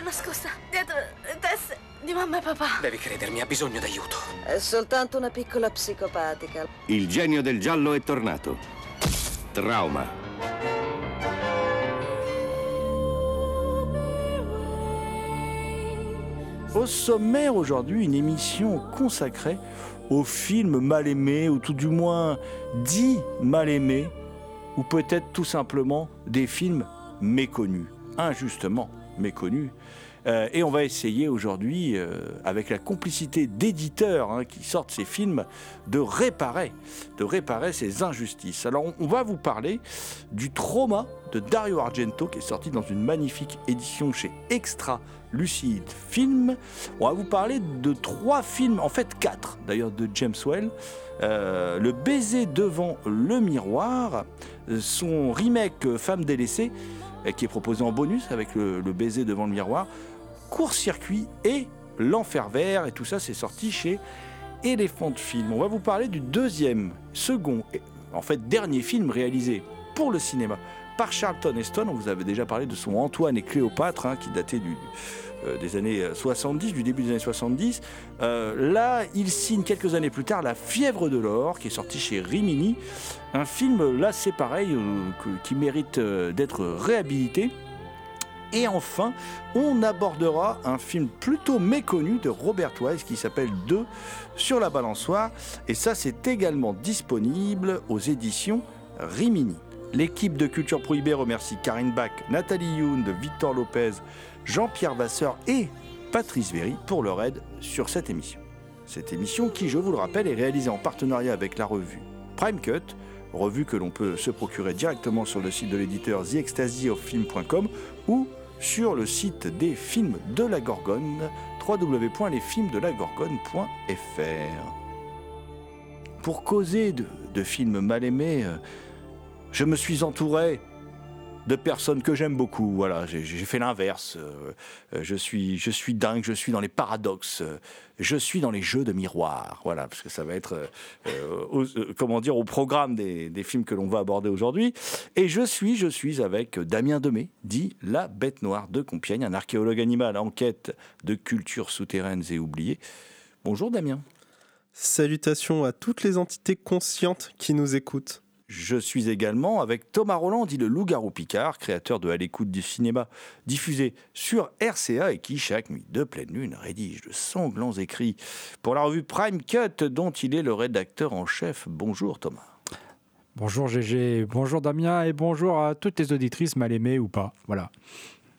Era nascosta dietro le teste di mamma e papà. Devi credermi, ha bisogno d'aiuto. È soltanto una piccola psicopatica. Il genio del giallo è tornato. Trauma. Au sommaire aujourd'hui, une émission consacrée aux films mal aimés, ou tout du moins dits mal aimés, ou peut-être tout simplement des films méconnus, injustement méconnus. Euh, et on va essayer aujourd'hui, euh, avec la complicité d'éditeurs hein, qui sortent ces films, de réparer, de ces injustices. Alors on, va vous parler du trauma de Dario Argento qui est sorti dans une magnifique édition chez Extra Lucide Film. On va vous parler de trois films, en fait quatre d'ailleurs, de James Well. Euh, le baiser devant le miroir, son remake Femme délaissée, euh, qui est proposé en bonus avec le, baiser devant le miroir, court-circuit et l'enfer vert, et tout ça c'est sorti chez Elephant Film. On va vous parler du deuxième, second, et en fait dernier film réalisé pour le cinéma par Charlton Heston. On vous avait déjà parlé de son Antoine et Cléopâtre, hein, qui datait euh, des années 70, du début des années 70. Euh, là, il signe quelques années plus tard La fièvre de l'or, qui est sorti chez Rimini. Un film, là, c'est pareil, euh, qui mérite euh, d'être réhabilité. Et enfin, on abordera un film plutôt méconnu de Robert Wise qui s'appelle Deux sur la balançoire. Et ça, c'est également disponible aux éditions Rimini. L'équipe de Culture Prohibée remercie Karine Bach, Nathalie Youn, Victor Lopez, Jean-Pierre Vasseur et Patrice Véry pour leur aide sur cette émission. Cette émission qui, je vous le rappelle, est réalisée en partenariat avec la revue Prime Cut, revue que l'on peut se procurer directement sur le site de l'éditeur TheExtasyOfFilm.com ou sur le site des films de la Gorgone, www.lesfilmsdelagorgone.fr. Pour causer de, de films mal aimés, euh, je me suis entouré de personnes que j'aime beaucoup. Voilà, j'ai fait l'inverse. Euh, euh, je suis, je suis dingue. Je suis dans les paradoxes. Euh, Je suis dans les jeux de miroir. Voilà, parce que ça va être, au- comment dire, au programme des, des films que l'on va aborder aujourd'hui. Et je suis, je suis avec Damien Demey, dit la Bête Noire de Compiègne, un archéologue animal en quête de cultures souterraines et oubliées. Bonjour Damien. Salutations à toutes les entités conscientes qui nous écoutent. Je suis également avec Thomas Roland, dit le Loup-garou Picard, créateur de À l'écoute du cinéma, diffusé sur RCA et qui, chaque nuit de pleine lune, rédige de sanglants écrits pour la revue Prime Cut, dont il est le rédacteur en chef. Bonjour Thomas. Bonjour GG, bonjour Damien et bonjour à toutes les auditrices mal aimées ou pas. Voilà.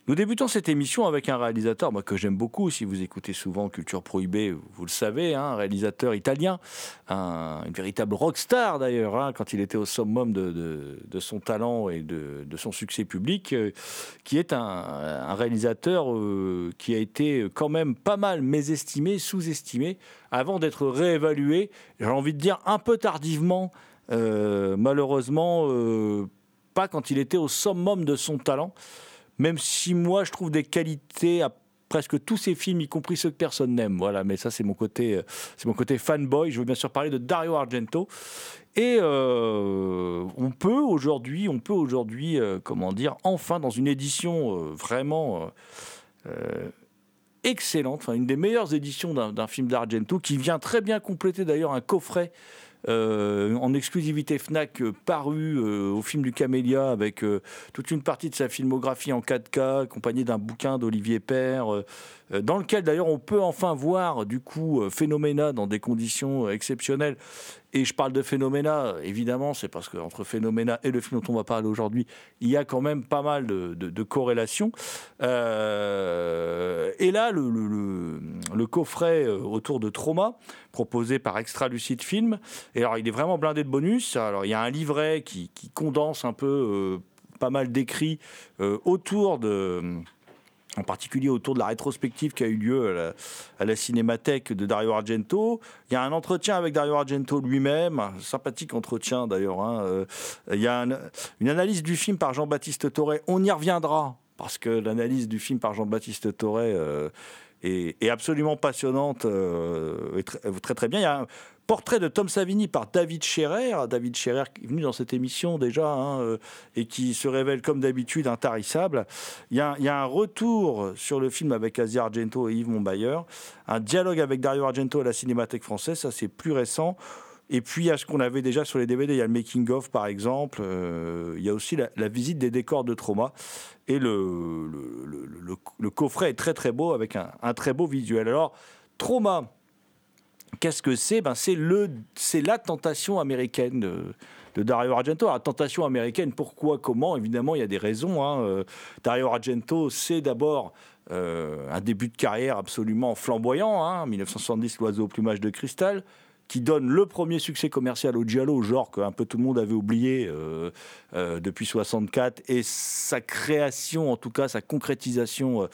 Nous débutons cette émission avec un réalisateur moi, que j'aime beaucoup. Si vous écoutez souvent Culture Prohibée, vous le savez, hein, un réalisateur italien, un- une véritable rockstar d'ailleurs, hein, quand il était au summum de, son talent et de, son succès public, euh, qui est un, réalisateur euh, qui a été quand même pas mal mésestimé, sous-estimé, avant d'être réévalué, j'ai envie de dire un peu tardivement, euh, malheureusement, pas quand il était au summum de son talent même si moi je trouve des qualités à presque tous ces films, y compris ceux que personne n'aime. Voilà, mais ça c'est mon côté, euh, c'est mon côté fanboy. Je veux bien sûr parler de Dario Argento. Et euh, on peut aujourd'hui, on peut aujourd'hui, euh, comment dire, enfin dans une édition vraiment excellente, enfin une des meilleures éditions d'un film d'Argento, qui vient très bien compléter d'ailleurs un coffret euh, en exclusivité Fnac euh, paru euh, au film du Camélia avec toute une partie de sa filmographie en 4K accompagnée d'un bouquin d'Olivier Père dans lequel d'ailleurs on peut enfin voir du coup euh, Phénoména dans des conditions euh, exceptionnelles. Et je parle de Phénoména évidemment c'est parce qu'entre Phénoména et le film dont on va parler aujourd'hui il y a quand même pas mal de, de- corrélations. Euh, et là le, coffret euh, autour de Trauma proposé par Extra Lucide Film. Et alors il est vraiment blindé de bonus. Alors il y a un livret qui, condense un peu euh, pas mal d'écrits euh, autour de en particulier autour de la rétrospective qui a eu lieu à la, à Cinémathèque de Dario Argento. Il y a un entretien avec Dario Argento lui-même, sympathique entretien d'ailleurs. hein. Euh, Il y a un- une analyse du film par Jean-Baptiste Toré. On y reviendra, parce que l'analyse du film par Jean-Baptiste Toré euh, est, absolument passionnante euh, et très, très très bien. Il y a un portrait de Tom Savini par David Scherer. David Scherer qui est venu dans cette émission déjà hein, euh, et qui se révèle comme d'habitude intarissable. Il y, a, un retour sur le film avec Asia Argento et Yves Montbayer, un dialogue avec Dario Argento à la Cinémathèque française, ça c'est plus récent. Et puis il y a ce qu'on avait déjà sur les DVD, il y a le making of par exemple, Euh, il y a aussi la, visite des décors de trauma. Et le, coffret est très très beau avec un très beau visuel. Alors, trauma, qu'est-ce que c'est? Ben, C'est la tentation américaine de, Dario Argento. Alors, tentation américaine, pourquoi, comment? Évidemment, il y a des raisons. hein. Euh, Dario Argento, c'est d'abord euh, un début de carrière absolument flamboyant. Hein. 1970, L'oiseau au plumage de cristal qui donne le premier succès commercial au Giallo, genre qu'un peu tout le monde avait oublié euh, depuis 64, et sa création, en tout cas sa concrétisation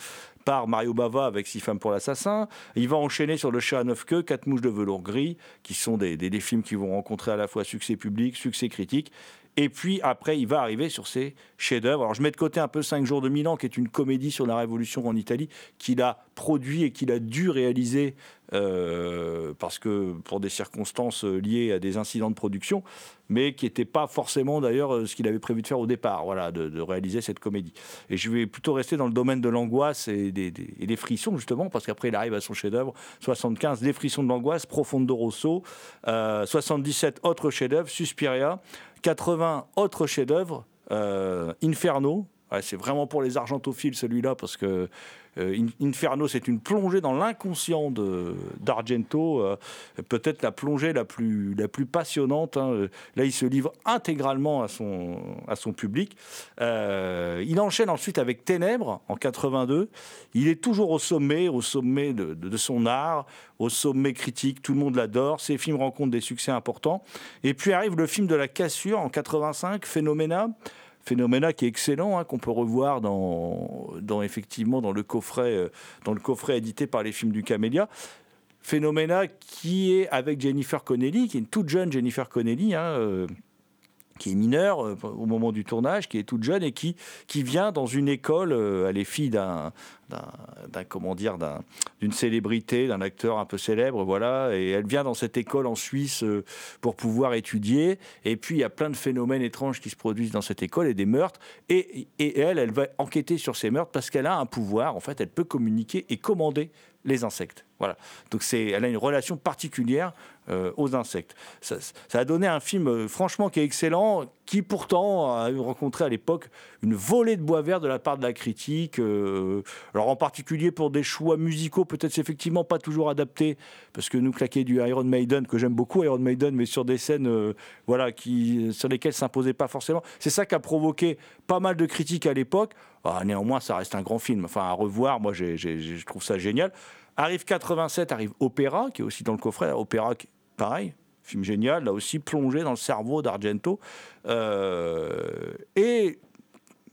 par Mario Bava avec Six femmes pour l'assassin. Il va enchaîner sur Le chat à neuf queues, Quatre mouches de velours gris, qui sont des, des- des films qui vont rencontrer à la fois succès public, succès critique. Et puis après, il va arriver sur ses chefs-d'œuvre. Alors je mets de côté un peu 5 jours de Milan, qui est une comédie sur la Révolution en Italie, qu'il a produit et qu'il a dû réaliser euh, parce que pour des circonstances euh, liées à des incidents de production, mais qui n'était pas forcément d'ailleurs euh, ce qu'il avait prévu de faire au départ, voilà, de, réaliser cette comédie. Et je vais plutôt rester dans le domaine de l'angoisse et des, frissons, justement, parce qu'après il arrive à son chef-d'œuvre 75, Les frissons de l'angoisse, Profondo Rosso, euh, 77, autre chef-d'œuvre, Suspiria, 80, autre chef-d'œuvre, euh, Inferno. C'est vraiment pour les argentophiles celui-là, parce que euh, In- Inferno, c'est une plongée dans l'inconscient d'Argento, euh, peut-être la plongée la plus, la plus passionnante. hein. Là, il se livre intégralement à son, à son public. Euh, il enchaîne ensuite avec Ténèbres en 82. Il est toujours au sommet, au sommet de son art, au sommet critique. Tout le monde l'adore. Ses films rencontrent des succès importants. Et puis arrive le film de la cassure en 85, Phénoména. Phénoména qui est excellent, hein, qu'on peut revoir dans, effectivement dans le coffret, euh, dans le coffret édité par les films du Camélia. Phénoména qui est avec Jennifer Connelly, qui est une toute jeune Jennifer Connelly, hein, euh, qui est mineure euh, au moment du tournage, qui est toute jeune et qui, qui vient dans une école, euh, elle est fille d'un, d'un, comment dire, d'un- d'une célébrité, d'un acteur un peu célèbre, voilà, et elle vient dans cette école en Suisse euh, pour pouvoir étudier. Et puis il y a plein de phénomènes étranges qui se produisent dans cette école et des meurtres. Et, et elle, elle va enquêter sur ces meurtres parce qu'elle a un pouvoir. En fait, elle peut communiquer et commander les insectes. Voilà. Donc c'est, elle a une relation particulière euh, aux insectes. Ça, ça a donné un film euh, franchement qui est excellent, qui pourtant a rencontré à l'époque une volée de bois vert de la part de la critique. euh, alors en particulier pour des choix musicaux, peut-être effectivement pas toujours adaptés, parce que nous claquer du Iron Maiden, que j'aime beaucoup Iron Maiden, mais sur des scènes euh, voilà, qui, sur lesquelles s'imposait pas forcément. C'est ça qui a provoqué pas mal de critiques à l'époque. Ah, néanmoins, ça reste un grand film. Enfin, à revoir, moi je trouve ça génial. Arrive 87, arrive Opéra, qui est aussi dans le coffret. Opéra, pareil, film génial, là aussi plongé dans le cerveau d'Argento. Euh, et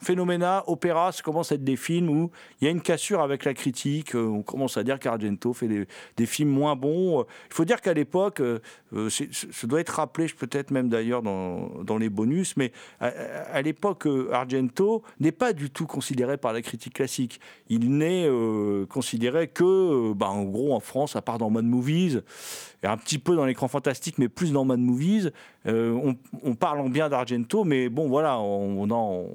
Phénoména, Opéra, ça commence à être des films où il y a une cassure avec la critique. euh, On commence à dire qu'Argento fait des, films moins bons. Euh, Il faut dire qu'à l'époque, euh, euh, ça doit être rappelé, peut-être même d'ailleurs dans, les bonus, mais à, l'époque, euh, Argento n'est pas du tout considéré par la critique classique. Il n'est euh, considéré que, euh, bah, en gros, en France, à part dans Mad Movies, et un petit peu dans l'écran fantastique, mais plus dans Mad Movies, euh, on, parle en bien d'Argento, mais bon, voilà, on, en-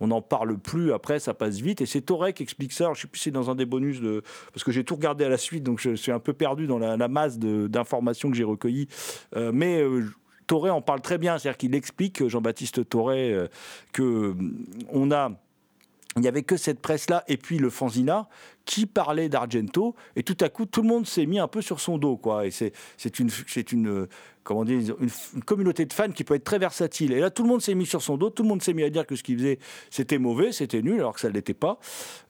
n'en parle plus. Après, ça passe vite. Et c'est Toré qui explique ça. Alors, je sais plus si c'est dans un des bonus de parce que j'ai tout regardé à la suite, donc je suis un peu perdu dans la, masse d'informations que j'ai recueillies. Euh, mais euh, Toré en parle très bien, c'est-à-dire qu'il explique, Jean-Baptiste Toré, euh, euh, on a il n'y avait que cette presse-là et puis le Fanzina qui parlait d'Argento et tout à coup tout le monde s'est mis un peu sur son dos quoi et c'est une une comment dire une, communauté de fans qui peut être très versatile. Et là tout le monde s'est mis sur son dos tout le monde s'est mis à dire que ce qu'il faisait c'était mauvais c'était nul alors que ça ne l'était pas.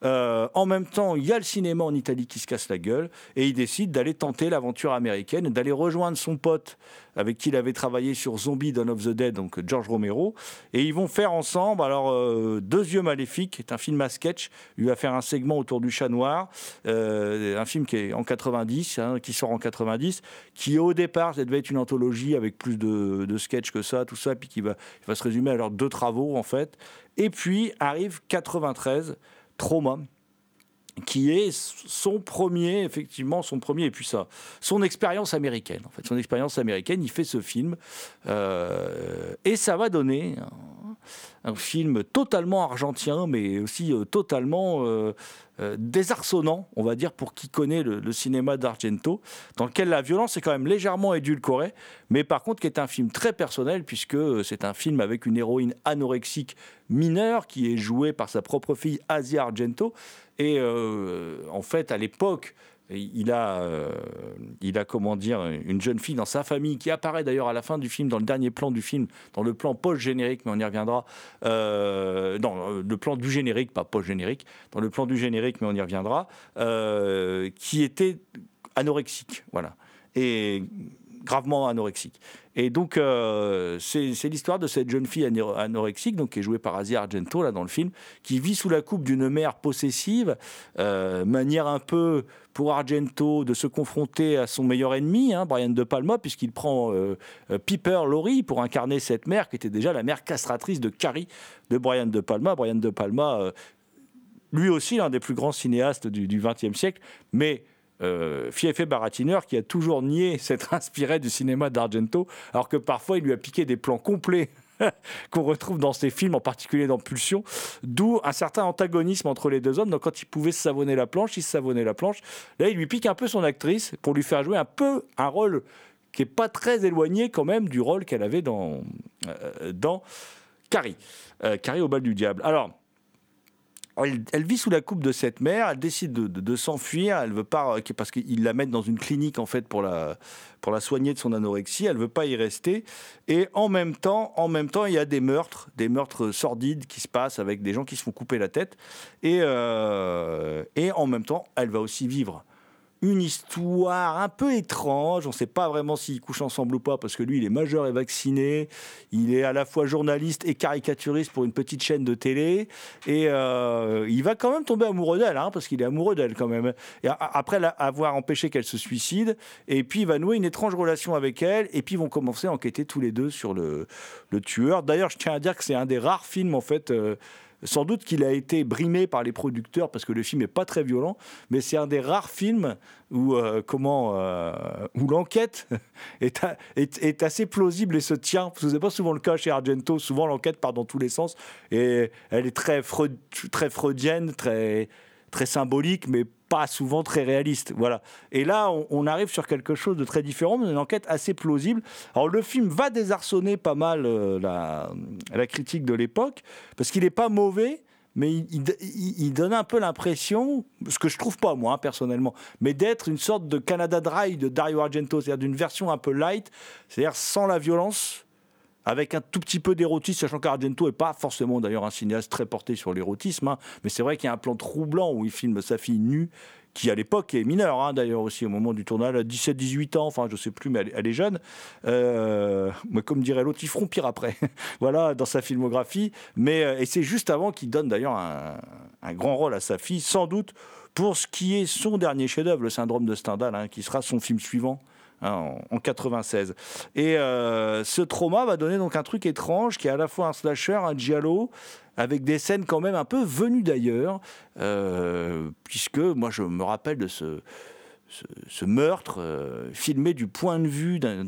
Euh, en même temps il y a le cinéma en Italie qui se casse la gueule et il décide d'aller tenter l'aventure américaine d'aller rejoindre son pote avec qui il avait travaillé sur Zombie Dawn of the Dead donc George Romero. Et ils vont faire ensemble alors euh, Deux yeux maléfiques est un film à sketch. Il va faire un segment autour du chat noir euh, un film qui est en 90 hein, qui sort en 90 qui au départ ça devait être une anthologie avec plus de, de sketchs que ça tout ça puis qui va, va se résumer à leurs deux travaux en fait. Et puis arrive 93 Trauma qui est son premier, effectivement, son premier, et puis ça, son expérience américaine. En fait, son expérience américaine, il fait ce film, euh, et ça va donner un, film totalement argentien, mais aussi euh, totalement euh, désarçonnant, on va dire, pour qui connaît le, cinéma d'Argento, dans lequel la violence est quand même légèrement édulcorée, mais par contre qui est un film très personnel, puisque c'est un film avec une héroïne anorexique mineure qui est jouée par sa propre fille Asia Argento. Et euh, en fait, à l'époque, il a, euh, il a, comment dire, une jeune fille dans sa famille qui apparaît d'ailleurs à la fin du film, dans le dernier plan du film, dans le plan post-générique, mais on y reviendra. Euh, non, le plan du générique, pas post-générique, dans le plan du générique, mais on y reviendra, euh, qui était anorexique, voilà. Gravement anorexique. Et donc, euh, c'est l'histoire de cette jeune fille ano- anorexique, donc, qui est jouée par Asia Argento, là, dans le film, qui vit sous la coupe d'une mère possessive, euh, manière un peu pour Argento de se confronter à son meilleur ennemi, hein, Brian De Palma, puisqu'il prend euh, Piper Laurie pour incarner cette mère, qui était déjà la mère castratrice de Carrie de Brian De Palma. Brian De Palma, lui aussi, l'un des plus grands cinéastes du XXe siècle, mais euh, fief et baratineur qui a toujours nié s'être inspiré du cinéma d'Argento, alors que parfois il lui a piqué des plans complets qu'on retrouve dans ses films, en particulier dans Pulsion, d'où un certain antagonisme entre les deux hommes. Donc quand il pouvait se savonner la planche, il se savonnait la planche. Là, il lui pique un peu son actrice pour lui faire jouer un peu un rôle qui est pas très éloigné quand même du rôle qu'elle avait dans, euh, dans Carrie. Euh, Carrie au bal du diable. Alors, elle, vit sous la coupe de cette mère, elle décide de, s'enfuir, elle veut pas parce qu'ils la mettent dans une clinique en fait pour la pour la soigner de son anorexie, elle veut pas y rester. Et en même temps, en même temps, il y a des meurtres, des meurtres sordides qui se passent avec des gens qui se font couper la tête. Et euh, et en même temps, elle va aussi vivre une histoire un peu étrange. On ne sait pas vraiment s'ils couchent ensemble ou pas, parce que lui, il est majeur et vacciné. Il est à la fois journaliste et caricaturiste pour une petite chaîne de télé. Et euh, il va quand même tomber amoureux d'elle, hein, parce qu'il est amoureux d'elle quand même. Et après avoir empêché qu'elle se suicide, et puis il va nouer une étrange relation avec elle, et puis ils vont commencer à enquêter tous les deux sur le, le tueur. D'ailleurs, je tiens à dire que c'est un des rares films, en fait. euh, sans doute qu'il a été brimé par les producteurs parce que le film n'est pas très violent, mais c'est un des rares films où, euh, comment, euh, où l'enquête est, est- assez plausible et se tient. Ce n'est pas souvent le cas chez Argento. Souvent, l'enquête part dans tous les sens et elle est très, très freudienne, très, très symbolique, mais pas souvent très réaliste. Voilà. Et là, on, arrive sur quelque chose de très différent, une enquête assez plausible. Alors, le film va désarçonner pas mal euh, la, critique de l'époque, parce qu'il n'est pas mauvais, mais il donne un peu l'impression, ce que je trouve pas moi hein, personnellement, mais d'être une sorte de Canada Dry de Dario Argento, c'est-à-dire d'une version un peu light, c'est-à-dire sans la violence, avec un tout petit peu d'érotisme, sachant qu'Argento n'est pas forcément d'ailleurs un cinéaste très porté sur l'érotisme, hein, mais c'est vrai qu'il y a un plan troublant où il filme sa fille nue, qui à l'époque est mineure hein, d'ailleurs aussi au moment du tournage, elle a 17-18 ans, enfin je sais plus, mais elle, est jeune. Euh, mais comme dirait l'autre, ils feront pire après, voilà, dans sa filmographie. Mais, euh, et c'est juste avant qu'il donne d'ailleurs un, un grand rôle à sa fille, sans doute pour ce qui est son dernier chef-d'œuvre, le syndrome de Stendhal, hein, qui sera son film suivant hein, en, en 96. Et euh, ce trauma va donner donc un truc étrange qui est à la fois un slasher, un giallo, avec des scènes quand même un peu venues d'ailleurs, euh, puisque moi je me rappelle de ce meurtre euh, filmé du point de vue d'un-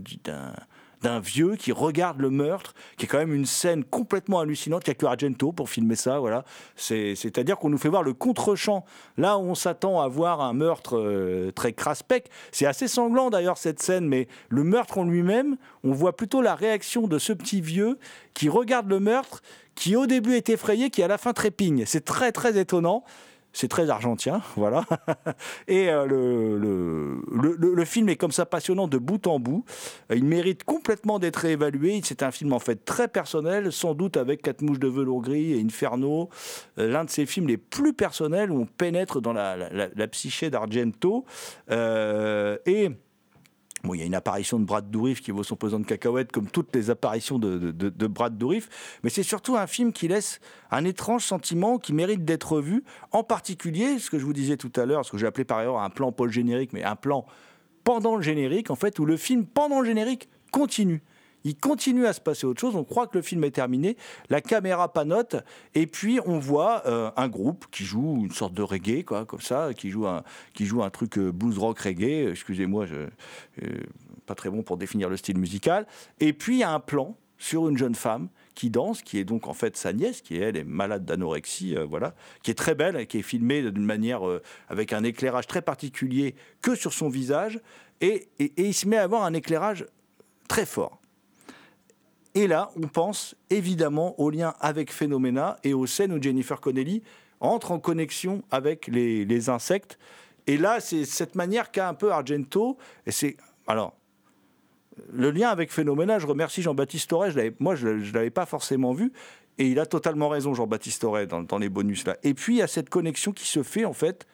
d'un vieux qui regarde le meurtre, qui est quand même une scène complètement hallucinante. Il n'y a que Argento pour filmer ça, voilà. C'est- C'est-à-dire qu'on nous fait voir le contre-champ. Là où on s'attend à voir un meurtre euh, très craspec, c'est assez sanglant d'ailleurs cette scène, mais le meurtre en lui-même, on voit plutôt la réaction de ce petit vieux qui regarde le meurtre, qui au début est effrayé, qui à la fin trépigne. C'est très très étonnant. C'est très argentien, voilà. Et euh, le, le, le- film est comme ça passionnant de bout en bout. Euh, Il mérite complètement d'être réévalué. C'est un film en fait très personnel, sans doute avec Quatre mouches de velours gris et Inferno, euh, l'un de ses films les plus personnels où on pénètre dans la, la- psyché d'Argento. Et Bon, il y a une apparition de Brad Dourif qui vaut son pesant de cacahuètes, comme toutes les apparitions de, Brad Dourif. Mais c'est surtout un film qui laisse un étrange sentiment qui mérite d'être vu. En particulier, ce que je vous disais tout à l'heure, ce que j'ai appelé par ailleurs un plan pas le générique, mais un plan pendant le générique, en fait, où le film pendant le générique continue. Il continue à se passer autre chose. On croit que le film est terminé. La caméra panote. Et puis, on voit euh, un groupe qui joue une sorte de reggae, quoi, comme ça, qui joue un, truc euh, blues rock reggae. Excusez-moi, je, euh, pas très bon pour définir le style musical. Et puis, il y a un plan sur une jeune femme qui danse, qui est donc en fait sa nièce, qui elle est malade d'anorexie, euh, voilà, qui est très belle, qui est filmée d'une manière avec un éclairage très particulier que sur son visage, et il se met à avoir un éclairage très fort. Et là, on pense évidemment au lien avec Phénoména et aux scènes où Jennifer Connelly entre en connexion avec les, insectes. Et là, c'est cette manière qu'a un peu Argento. Et c'est alors le lien avec Phénoména. Je remercie Jean-Baptiste Auré. Je moi, je ne l'avais pas forcément vu. Et il a totalement raison, Jean-Baptiste Auré, dans, dans les bonus là. Et puis il y a cette connexion qui se fait en fait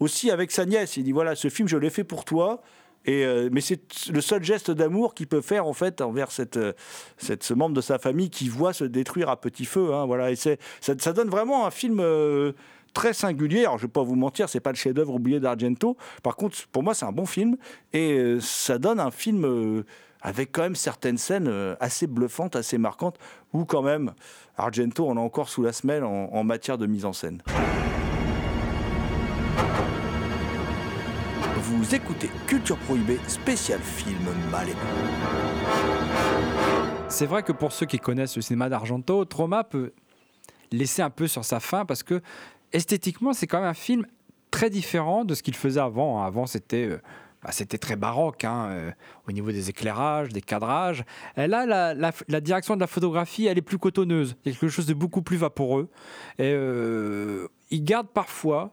aussi avec sa nièce. Il dit voilà, ce film, je l'ai fait pour toi. Euh, mais c'est le seul geste d'amour qu'il peut faire en fait envers euh, cette, ce membre de sa famille qui voit se détruire à petit feu. hein, voilà, et ça, ça donne vraiment un film euh, très singulier. Alors, je vais pas vous mentir, c'est pas le chef-d'œuvre oublié d'Argento. Par contre, pour moi, c'est un bon film et ça donne un film avec quand même certaines scènes assez bluffantes, assez marquantes, où quand même Argento on a encore sous la semelle en, en matière de mise en scène. Vous écoutez Culture Prohibée, spécial film mal aimé. C'est vrai que pour ceux qui connaissent le cinéma d'Argento, Trauma peut laisser un peu sur sa fin parce que esthétiquement, c'est quand même un film très différent de ce qu'il faisait avant. Avant, c'était euh, bah, c'était très baroque hein, euh, au niveau des éclairages, des cadrages. Et là, la, direction de la photographie, elle est plus cotonneuse. Quelque chose de beaucoup plus vaporeux. Et euh, il garde parfois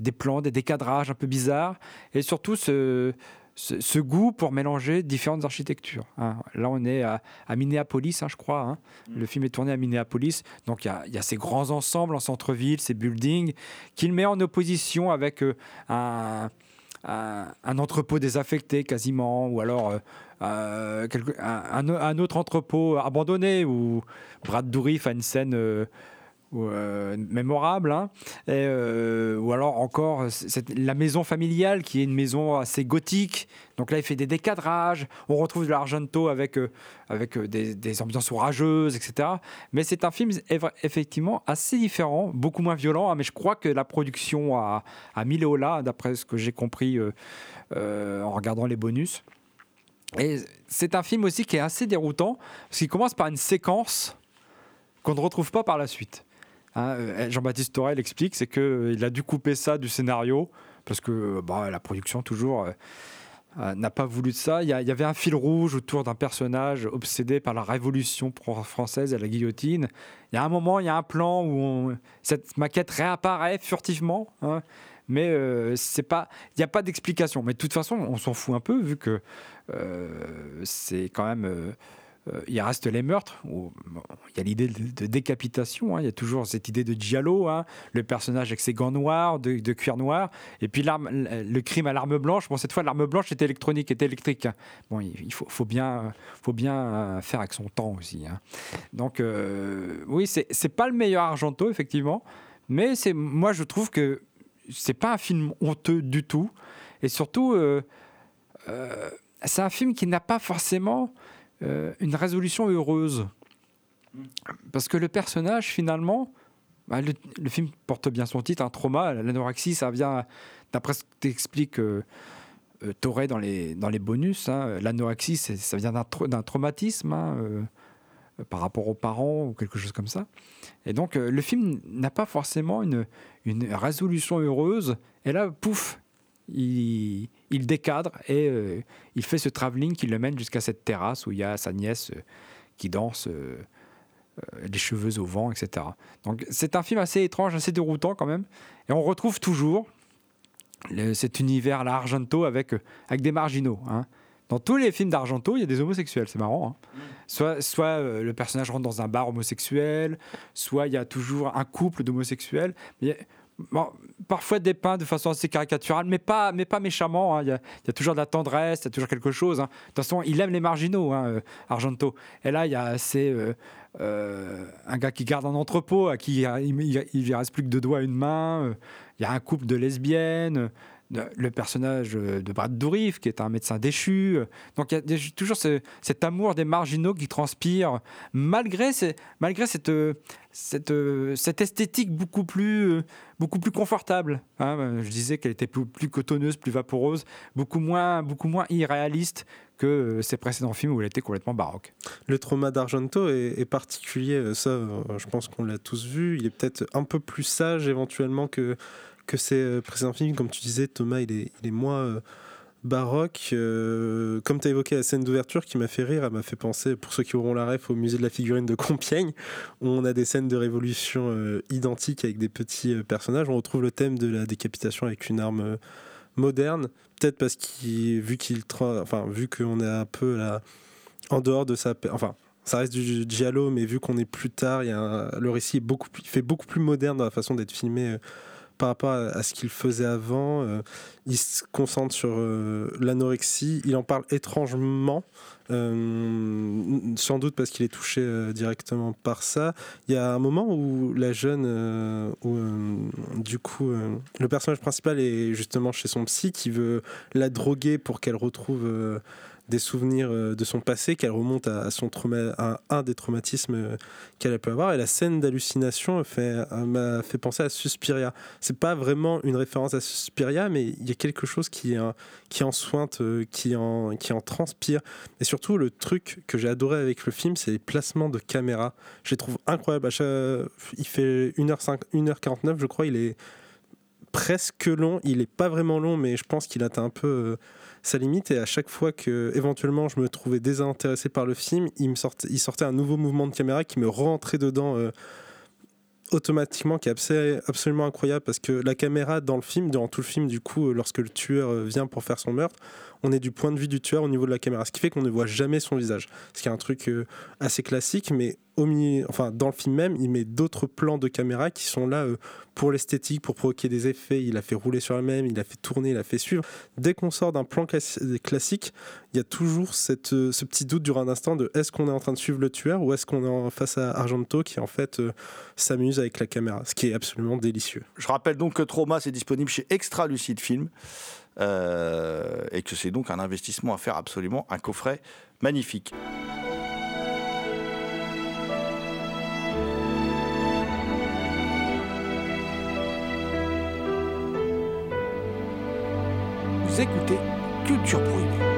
des plans, des décadrages un peu bizarres, et surtout ce, ce, ce goût pour mélanger différentes architectures. hein. Là, on est à, à Minneapolis, hein, je crois. hein. Le film est tourné à Minneapolis. Donc, il y a, il y a ces grands ensembles en centre-ville, ces buildings, qu'il met en opposition avec euh, un, un, un entrepôt désaffecté quasiment, ou alors euh, euh, quelque- un- un autre entrepôt abandonné, où Brad Dourif a une scène... euh, mémorable, hein. Euh, ou alors encore euh, la maison familiale qui est une maison assez gothique. Donc là, il fait des décadrages. On retrouve de l'Argento avec, avec des, ambiances orageuses, etc. Mais c'est un film eff- effectivement assez différent, beaucoup moins violent. hein, mais je crois que la production a, a mis le là, d'après ce que j'ai compris en regardant les bonus. Et c'est un film aussi qui est assez déroutant, parce qu'il commence par une séquence qu'on ne retrouve pas par la suite. Hein, euh, Jean-Baptiste Torel explique, c'est qu'il a dû couper ça du scénario, parce que bah, la production, toujours, euh, euh, n'a pas voulu de ça. Il y, avait un fil rouge autour d'un personnage obsédé par la révolution française à la guillotine. Il y a un moment, il y a un plan où cette maquette réapparaît furtivement, hein, mais euh, c'est pas, il n'y a pas d'explication. Mais de toute façon, on s'en fout un peu, vu que euh, c'est quand même... euh, il reste les meurtres. il y a l'idée de, décapitation. hein, il y a toujours cette idée de Giallo, hein, le personnage avec ses gants noirs, de, cuir noir. Et puis le crime à l'arme blanche. Bon, cette fois, l'arme blanche est électronique, est électrique. hein. Bon, il, faut, faut bien, faut bien euh, faire avec son temps aussi. Donc, euh, oui, c'est pas le meilleur Argento, effectivement. Mais c'est, moi, je trouve que c'est pas un film honteux du tout. Et surtout, euh, c'est un film qui n'a pas forcément une résolution heureuse. Parce que le personnage, finalement, bah, le, film porte bien son titre, un trauma, l'anorexie, ça vient, d'après ce que t'expliques, euh, euh, t'aurais dans les, dans les bonus. hein, L'anorexie, ça vient d'un tra- d'un traumatisme hein, euh, euh, par rapport aux parents ou quelque chose comme ça. Et donc, euh, le film n'a pas forcément une, une résolution heureuse. Et là, pouf, il, il décadre et euh, il fait ce travelling qui le mène jusqu'à cette terrasse où il y a sa nièce euh, qui danse. euh, les cheveux au vent, etc. Donc c'est un film assez étrange, assez déroutant quand même. Et on retrouve toujours le- cet univers là Argento avec, avec des marginaux. hein. Dans tous les films d'Argento, il y a des homosexuels, c'est marrant. hein. Soit, soit euh, le personnage rentre dans un bar homosexuel, soit il y a toujours un couple d'homosexuels. Mais bon, parfois dépeint de façon assez caricaturale, mais pas, mais pas méchamment. hein. Il y, a, toujours de la tendresse, il y a toujours quelque chose. hein. De toute façon, il aime les marginaux, hein, euh, Argento. Et là, il y a assez. euh, euh, un gars qui garde un entrepôt, à qui il, lui reste plus que deux doigts, une main. Il y a un couple de lesbiennes. Le personnage euh, de Brad Dourif, qui est un médecin déchu. euh. Donc il y a toujours ce- cet amour des marginaux qui transpire, malgré, malgré cette, euh, cette, cette esthétique beaucoup plus, beaucoup plus confortable. hein. Je disais qu'elle était plus, cotonneuse, plus vaporeuse, beaucoup moins, beaucoup moins irréaliste que ses précédents films où elle était complètement baroque. Le trauma d'Argento est, particulier, ça je pense qu'on l'a tous vu. Il est peut-être un peu plus sage éventuellement que, que ses euh, précédents films. Comme tu disais, Thomas, il est, moins euh, baroque. Euh, comme tu as évoqué la scène d'ouverture qui m'a fait rire, elle m'a fait penser, pour ceux qui auront la ref, au musée de la figurine de Compiègne, où on a des scènes de révolution identiques avec des petits personnages. On retrouve le thème de la décapitation avec une arme moderne. Peut-être parce qu'il, vu qu'on est un peu là, en dehors de sa, enfin, ça reste du giallo, mais vu qu'on est plus tard, le récit est beaucoup, il fait beaucoup plus moderne dans la façon d'être filmé par rapport à, ce qu'il faisait avant. Euh, il se concentre sur euh, l'anorexie. Il en parle étrangement, euh, sans doute parce qu'il est touché directement par ça. Il y a un moment où la jeune, où, du coup, le personnage principal est justement chez son psy qui veut la droguer pour qu'elle retrouve des souvenirs euh, de son passé, qu'elle remonte à, son trauma, à un des traumatismes euh, qu'elle pu avoir. Et la scène d'hallucination euh, m'a fait penser à Suspiria. C'est pas vraiment une référence à Suspiria, mais il y a quelque chose qui, qui en sointe, qui en, qui en transpire. Et surtout, le truc que j'ai adoré avec le film, c'est les placements de caméra. Je les trouve incroyables. Il fait 1h5, 1h49, je crois. Il est presque long. Il est pas vraiment long, mais je pense qu'il atteint un peu sa limite. Et à chaque fois que, éventuellement, je me trouvais désintéressé par le film, il me sortait, il sortait un nouveau mouvement de caméra qui me rentrait dedans. euh, automatiquement qui est abs- absolument incroyable parce que la caméra dans le film durant tout le film du coup euh, lorsque le tueur euh, vient pour faire son meurtre on est du point de vue du tueur au niveau de la caméra ce qui fait qu'on ne voit jamais son visage ce qui est un truc euh, assez classique mais au milieu, enfin dans le film même il met d'autres plans de caméra qui sont là euh, pour l'esthétique pour provoquer des effets il a fait rouler sur la même il a fait tourner il a fait suivre dès qu'on sort d'un plan classi- classique il y a toujours cette, euh, ce petit doute durant un instant de est-ce qu'on est en train de suivre le tueur ou est-ce qu'on est en face à Argento qui en fait s'amuse avec la caméra, ce qui est absolument délicieux. Je rappelle donc que Trauma, c'est disponible chez Extra Lucide Film. Euh, et que c'est donc un investissement à faire absolument, un coffret magnifique. Vous écoutez Culture Prohibée.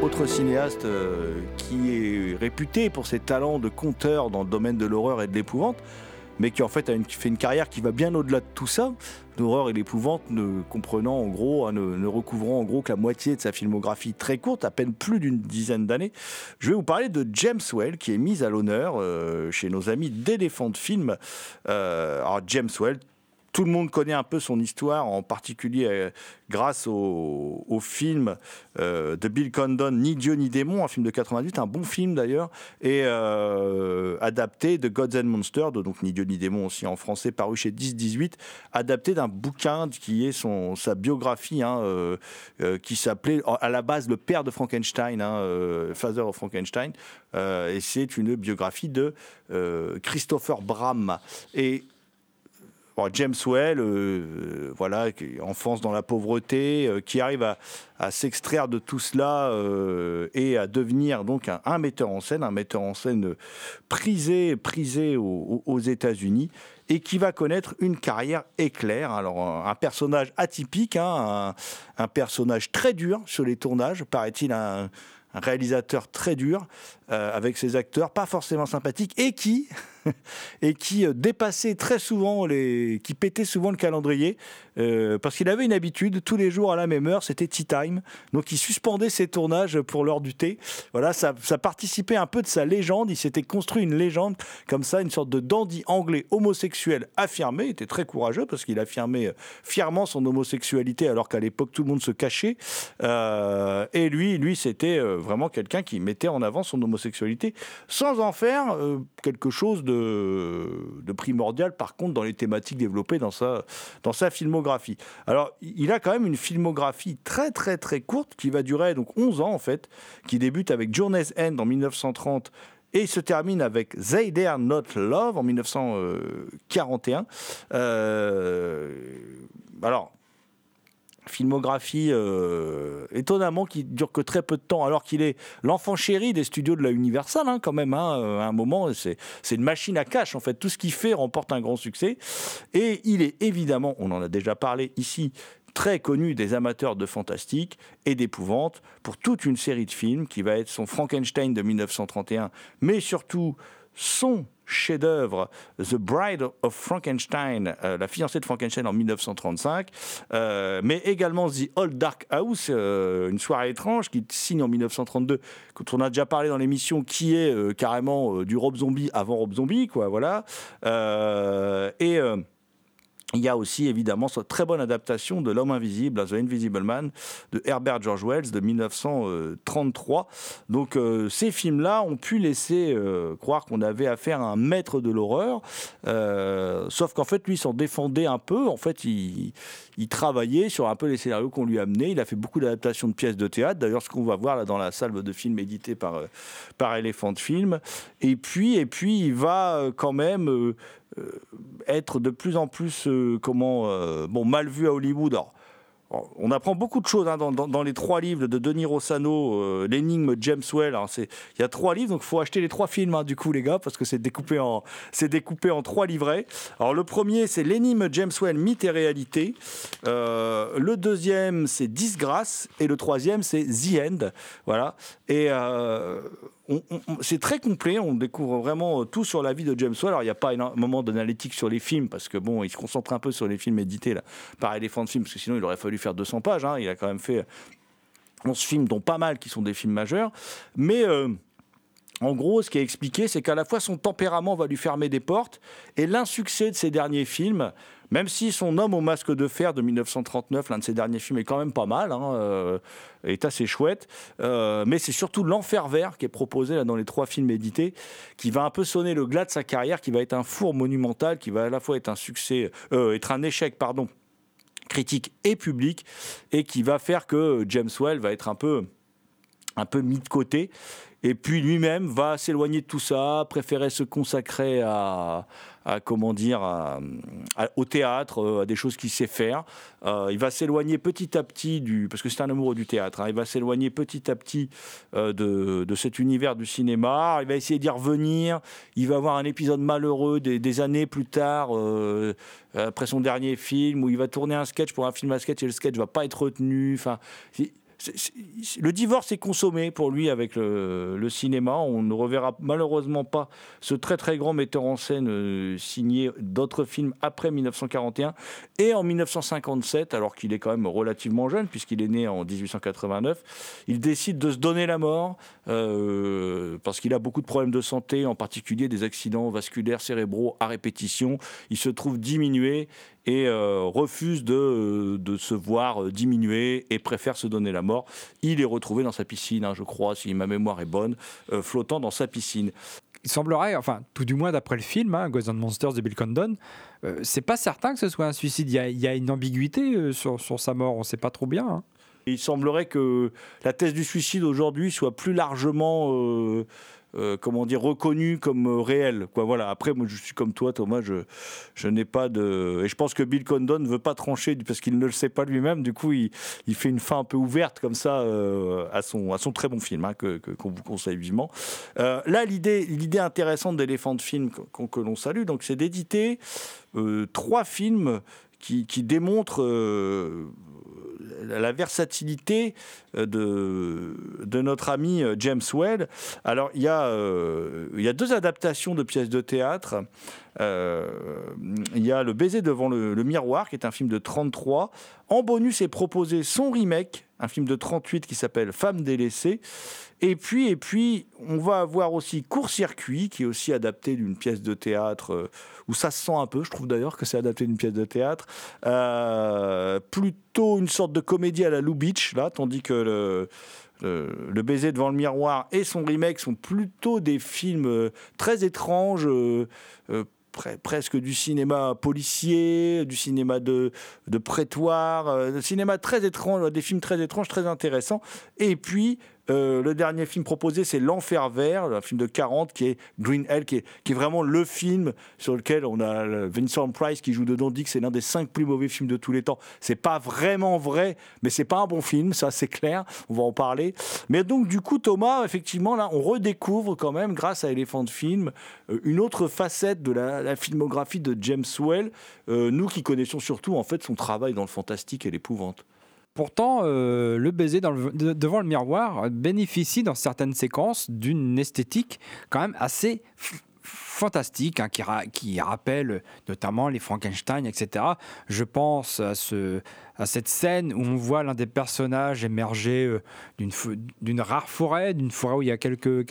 Autre cinéaste euh, qui est réputé pour ses talents de conteur dans le domaine de l'horreur et de l'épouvante, mais qui en fait a fait une carrière qui va bien au-delà de tout ça. L'horreur et l'épouvante ne comprenant en gros, hein, ne, recouvrant en gros que la moitié de sa filmographie très courte, à peine plus d'une dizaine d'années. Je vais vous parler de James Well, qui est mis à l'honneur euh, chez nos amis d'Elephant Film. Euh, alors James Well, tout le monde connaît un peu son histoire, en particulier euh, grâce au, film euh, de Bill Condon, Ni Dieu ni démon, un film de 98, un bon film d'ailleurs, et euh, adapté de Gods and Monsters, donc Ni Dieu ni démon aussi en français, paru chez 10-18, adapté d'un bouquin qui est sa biographie, hein, qui s'appelait à la base Le père de Frankenstein, hein, Father of Frankenstein, et c'est une biographie de Christopher Bram. Et James Well, euh, voilà, qui est enfance dans la pauvreté, euh, qui arrive à, s'extraire de tout cela euh, et à devenir donc un, metteur en scène, un metteur en scène prisé, prisé aux, États-Unis et qui va connaître une carrière éclair. Alors un, personnage atypique, hein, un, personnage très dur sur les tournages, paraît-il un réalisateur très dur euh, avec ses acteurs pas forcément sympathiques et qui et qui euh, dépassait très souvent les qui pétait souvent le calendrier euh, parce qu'il avait une habitude tous les jours à la même heure c'était tea time. Donc il suspendait ses tournages pour l'heure du thé. Voilà ça, ça participait un peu de sa légende. Il s'était construit une légende comme ça une sorte de dandy anglais homosexuel affirmé. Il était très courageux parce qu'il affirmait fièrement son homosexualité alors qu'à l'époque tout le monde se cachait. Et lui lui c'était vraiment quelqu'un qui mettait en avant son homosexualité sans en faire euh, quelque chose de, primordial par contre dans les thématiques développées dans sa, dans sa filmographie. Alors il a quand même une filmographie très très très courte qui va durer donc 11 ans en fait, qui débute avec Journey's End en 1930 et se termine avec They Dare Not Love en 1941. Euh, alors, filmographie euh, étonnamment qui dure que très peu de temps alors qu'il est l'enfant chéri des studios de la Universal hein, quand même hein, euh, à un moment c'est une machine à cash en fait. Tout ce qu'il fait remporte un grand succès. Et il est évidemment on en a déjà parlé ici très connu des amateurs de fantastique et d'épouvante pour toute une série de films qui va être son Frankenstein de 1931 mais surtout son chef-d'œuvre The Bride of Frankenstein, euh, la fiancée de Frankenstein en 1935, euh, mais également The Old Dark House, euh, une soirée étrange qui signe en 1932, quand on a déjà parlé dans l'émission, qui est carrément du Rob Zombie avant Rob Zombie, quoi, voilà. Et il y a aussi évidemment cette très bonne adaptation de L'homme invisible, The Invisible Man, de Herbert George Wells de 1933. Donc euh, ces films-là ont pu laisser euh, croire qu'on avait affaire à un maître de l'horreur, euh, sauf qu'en fait lui s'en défendait un peu. En fait, il, il travaillait sur un peu les scénarios qu'on lui amenait. Il a fait beaucoup d'adaptations de pièces de théâtre. D'ailleurs, ce qu'on va voir là dans la salle de films éditée par par Elephant Film. Et puis et puis il va quand même être de plus en plus euh, comment euh, bon mal vu à Hollywood. Alors, on apprend beaucoup de choses hein, dans, les trois livres de Denis Rossano, euh, l'énigme James Well. Il y a trois livres, donc il faut acheter les trois films hein, du coup les gars, parce que c'est découpé en découpé en trois livrets. Alors le premier c'est l'énigme James Well, mythe et réalité. Euh, le deuxième c'est Disgrâce et le troisième c'est The End. Voilà. Et euh, c'est très complet, on découvre vraiment euh, tout sur la vie de James Well. Alors il n'y a pas énormément d'analytique sur les films parce que bon, il se concentre un peu sur les films édités par Elephant Film, parce que sinon il aurait fallu faire 200 pages. hein. Il a quand même fait 11 films, dont pas mal qui sont des films majeurs. Mais euh, en gros, ce qui est expliqué, c'est qu'à la fois son tempérament va lui fermer des portes et l'insuccès de ses derniers films, même si son homme au masque de fer de 1939, l'un de ses derniers films, est quand même pas mal, hein, euh, est assez chouette, euh, mais c'est surtout l'enfer vert qui est proposé dans les trois films édités, qui va un peu sonner le glas de sa carrière, qui va être un four monumental, qui va à la fois être un succès, euh, être un échec, pardon, critique et public, et qui va faire que James Well va être un peu un peu mis de côté. Et puis lui-même va s'éloigner de tout ça, préférer se consacrer à, comment dire, au théâtre, euh, à des choses qu'il sait faire. Euh, il va s'éloigner petit à petit du, parce que c'est un amoureux du théâtre. hein, il va s'éloigner petit à petit euh, de, de cet univers du cinéma. Il va essayer d'y revenir. Il va avoir un épisode malheureux des, années plus tard, après son dernier film, où il va tourner un sketch pour un film à sketch et le sketch va pas être retenu. Enfin, le divorce est consommé pour lui avec le, cinéma. On ne reverra malheureusement pas ce très très grand metteur en scène euh, signé d'autres films après 1941 et en 1957, alors qu'il est quand même relativement jeune puisqu'il est né en 1889, il décide de se donner la mort euh, parce qu'il a beaucoup de problèmes de santé, en particulier des accidents vasculaires cérébraux à répétition. Il se trouve diminué et euh, refuse de, de se voir euh, diminuer et préfère se donner la mort. Il est retrouvé dans sa piscine, hein, je crois, si ma mémoire est bonne, euh, flottant dans sa piscine. Il semblerait, enfin, tout du moins d'après le film, hein, Ghosts and Monsters de Bill Condon, euh, c'est pas certain que ce soit un suicide. Il y a, il y a une ambiguïté euh, sur, sur sa mort, on sait pas trop bien. hein. Il semblerait que la thèse du suicide aujourd'hui soit plus largement euh, comment dire, reconnu comme euh, réel. Quoi. Voilà. Après, moi, je suis comme toi, Thomas, je, je n'ai pas de. Et je pense que Bill Condon ne veut pas trancher parce qu'il ne le sait pas lui-même. Du coup, il, il, fait une fin un peu ouverte comme ça euh, à, son, à son très bon film, hein, que, qu'on vous conseille vivement. Là, l'idée, intéressante d'Elephant Film que, que l'on salue, donc, c'est d'éditer trois films qui, qui démontrent la versatilité euh, de, de notre ami euh, James Well. Alors, il y, euh, il y a deux adaptations de pièces de théâtre. Euh, il y a Le baiser devant le, miroir, qui est un film de 33. En bonus est proposé son remake, un film de 38 qui s'appelle Femme délaissée. Et puis, et puis, on va avoir aussi Court-circuit, qui est aussi adapté d'une pièce de théâtre, euh, où ça se sent un peu, je trouve d'ailleurs que c'est adapté d'une pièce de théâtre. Euh, plutôt une sorte de comédie à la Lou Beach, là, tandis que le, baiser devant le miroir et son remake sont plutôt des films très étranges, presque du cinéma policier, du cinéma de, de prétoire, euh, cinéma très étrange, des films très étranges, très intéressants. Et puis, euh, le dernier film proposé, c'est L'Enfer Vert, un film de 40 qui est Green Hell, qui est, vraiment le film sur lequel on a Vincent Price qui joue dedans, dit que c'est l'un des cinq plus mauvais films de tous les temps. C'est pas vraiment vrai, mais c'est pas un bon film, ça c'est clair, on va en parler. Mais donc, du coup, Thomas, effectivement, là, on redécouvre quand même, grâce à Elephant Film, euh, une autre facette de la, la filmographie de James Well, euh, nous qui connaissons surtout en fait son travail dans le fantastique et l'épouvante. Pourtant, euh, le baiser devant le miroir bénéficie dans certaines séquences d'une esthétique quand même assez fantastique hein, qui, ra qui, rappelle notamment les Frankenstein, etc. Je pense à, ce, à cette scène où on voit l'un des personnages émerger euh, d'une rare forêt, d'une forêt où il y a quelques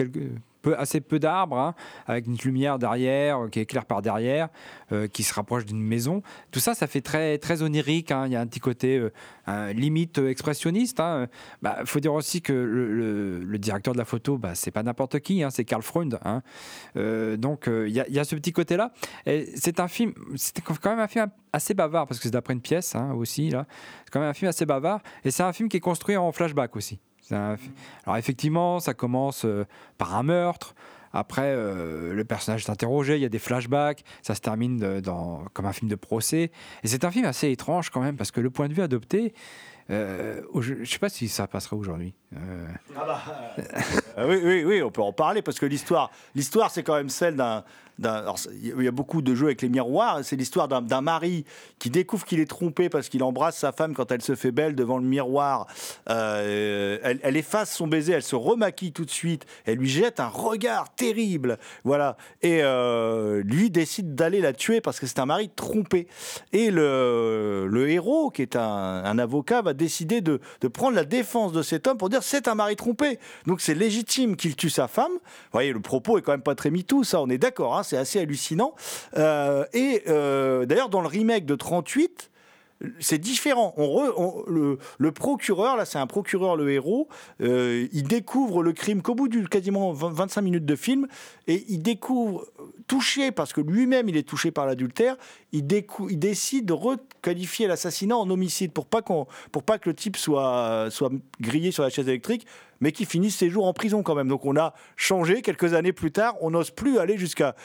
peu, assez peu d'arbres, hein, avec une lumière derrière, euh, qui éclaire par derrière, euh, qui se rapproche d'une maison. Tout ça, ça fait très, très onirique. Hein. Il y a un petit côté euh, limite expressionniste. Il hein. bah, faut dire aussi que le, directeur de la photo, bah, c'est pas n'importe qui, c'est Karl Freund. Donc il y, a ce petit côté-là. C'est un film, c'est quand même un film assez bavard, parce que c'est d'après une pièce aussi. C'est quand même un film assez bavard. Et c'est un film qui est construit en flashback aussi. Alors effectivement, ça commence euh, par un meurtre. Après, euh, le personnage est interrogé, il y a des flashbacks, ça se termine dans, comme un film de procès. Et c'est un film assez étrange quand même, parce que le point de vue adopté, euh, je ne sais pas si ça passera aujourd'hui. Ah bah, oui, oui, oui, on peut en parler, parce que l'histoire c'est quand même celle d'un il y a beaucoup de jeux avec les miroirs. C'est l'histoire d'un mari qui découvre qu'il est trompé parce qu'il embrasse sa femme quand elle se fait belle devant le miroir. Euh, elle, efface son baiser, elle se remaquille tout de suite. Elle lui jette un regard terrible. Voilà. Et euh, lui décide d'aller la tuer parce que c'est un mari trompé. Et le, héros, qui est un, avocat, va décider de, prendre la défense de cet homme pour dire c'est un mari trompé. Donc c'est légitime qu'il tue sa femme. Vous voyez, le propos est quand même pas très MeToo, ça, on est d'accord. Hein, c'est assez hallucinant. Euh, et euh, d'ailleurs, dans le remake de 38, c'est différent. On, re, le, le, procureur, là, c'est un procureur, le héros, euh, il découvre le crime qu'au bout de quasiment 20, 25 minutes de film, et il découvre, touché, parce que lui-même, il est touché par l'adultère, il, il, décide de requalifier l'assassinat en homicide pour pas, qu'on, pour pas que le type soit, soit grillé sur la chaise électrique, mais qui finissent ses jours en prison quand même. Donc on a changé quelques années plus tard, on n'ose plus aller jusqu'à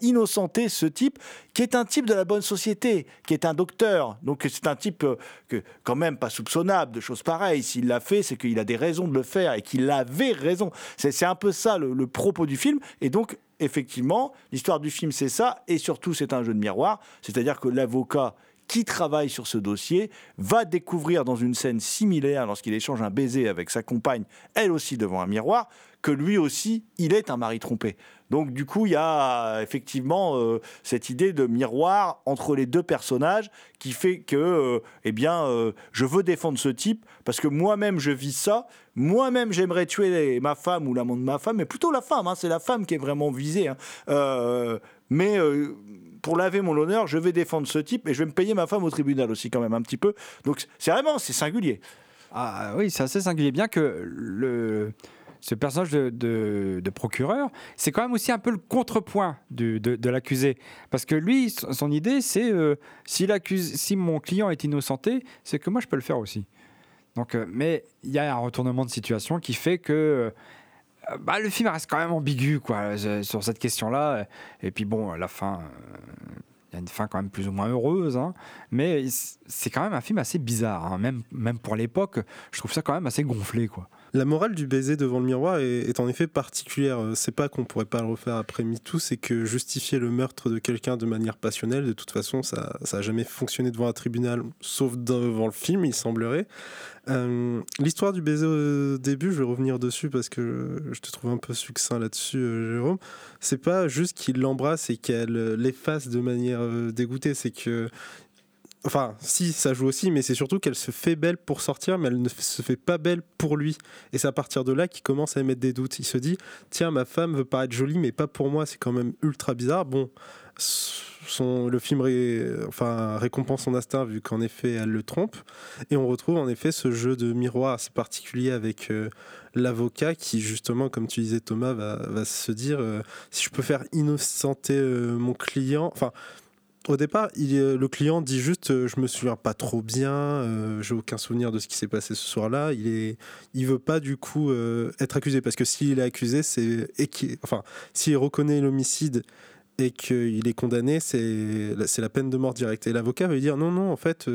innocenter ce type, qui est un type de la bonne société, qui est un docteur. Donc c'est un type euh, que, quand même pas soupçonnable de choses pareilles. S'il l'a fait, c'est qu'il a des raisons de le faire et qu'il avait raison. C'est un peu ça le propos du film. Et donc effectivement, l'histoire du film c'est ça, et surtout c'est un jeu de miroir, c'est-à-dire que l'avocat qui travaille sur ce dossier va découvrir dans une scène similaire, lorsqu'il échange un baiser avec sa compagne, elle aussi devant un miroir, que lui aussi, il est un mari trompé. Donc du coup, il y a effectivement euh, cette idée de miroir entre les deux personnages qui fait que, euh, eh bien, euh, je veux défendre ce type parce que moi-même je vis ça. Moi-même, j'aimerais tuer ma femme ou l'amant de ma femme, mais plutôt la femme. Hein, c'est la femme qui est vraiment visée. Hein. mais pour laver mon honneur, je vais défendre ce type et je vais me payer ma femme au tribunal aussi quand même un petit peu. Donc c'est vraiment c'est singulier. Ah oui, c'est assez singulier. Bien que le ce personnage de, procureur, c'est quand même aussi un peu le contrepoint de, de l'accusé. Parce que lui, son idée, c'est euh, si, si mon client est innocenté, c'est que moi, je peux le faire aussi. Donc, euh, mais il y a un retournement de situation qui fait que euh, bah, le film reste quand même ambigu quoi, euh, sur cette question-là. Et puis bon, la fin, euh, il y a une fin quand même plus ou moins heureuse, hein. mais c'est quand même un film assez bizarre, hein. même, même pour l'époque, je trouve ça quand même assez gonflé. quoi. La morale du baiser devant le miroir est, en effet particulière. C'est pas qu'on pourrait pas le refaire après MeToo, c'est que justifier le meurtre de quelqu'un de manière passionnelle, de toute façon, ça n'a jamais fonctionné devant un tribunal, sauf devant le film, il semblerait. Euh, L'histoire du baiser au début, je vais revenir dessus parce que je te trouve un peu succinct là-dessus, euh, Jérôme. C'est pas juste qu'il l'embrasse et qu'elle euh, l'efface de manière euh, dégoûtée, c'est que Enfin, si, ça joue aussi, mais c'est surtout qu'elle se fait belle pour sortir, mais elle ne se fait pas belle pour lui. Et c'est à partir de là qu'il commence à émettre des doutes. Il se dit, tiens, ma femme veut paraître jolie, mais pas pour moi, c'est quand même ultra bizarre. Bon, son, le film récompense son instinct vu qu'en effet elle le trompe. Et on retrouve en effet ce jeu de miroir assez particulier avec euh, l'avocat qui justement, comme tu disais Thomas, va, va se dire, euh, si je peux faire innocenter euh, mon client, enfin... Au départ, il, le client dit juste euh, je me souviens pas trop bien, euh, j'ai aucun souvenir de ce qui s'est passé ce soir-là. Il est, veut pas du coup euh, être accusé parce que s'il est accusé, c'est enfin s'il reconnaît l'homicide et qu'il est condamné, c'est la- c'est la peine de mort directe. Et l'avocat lui dire non non en fait.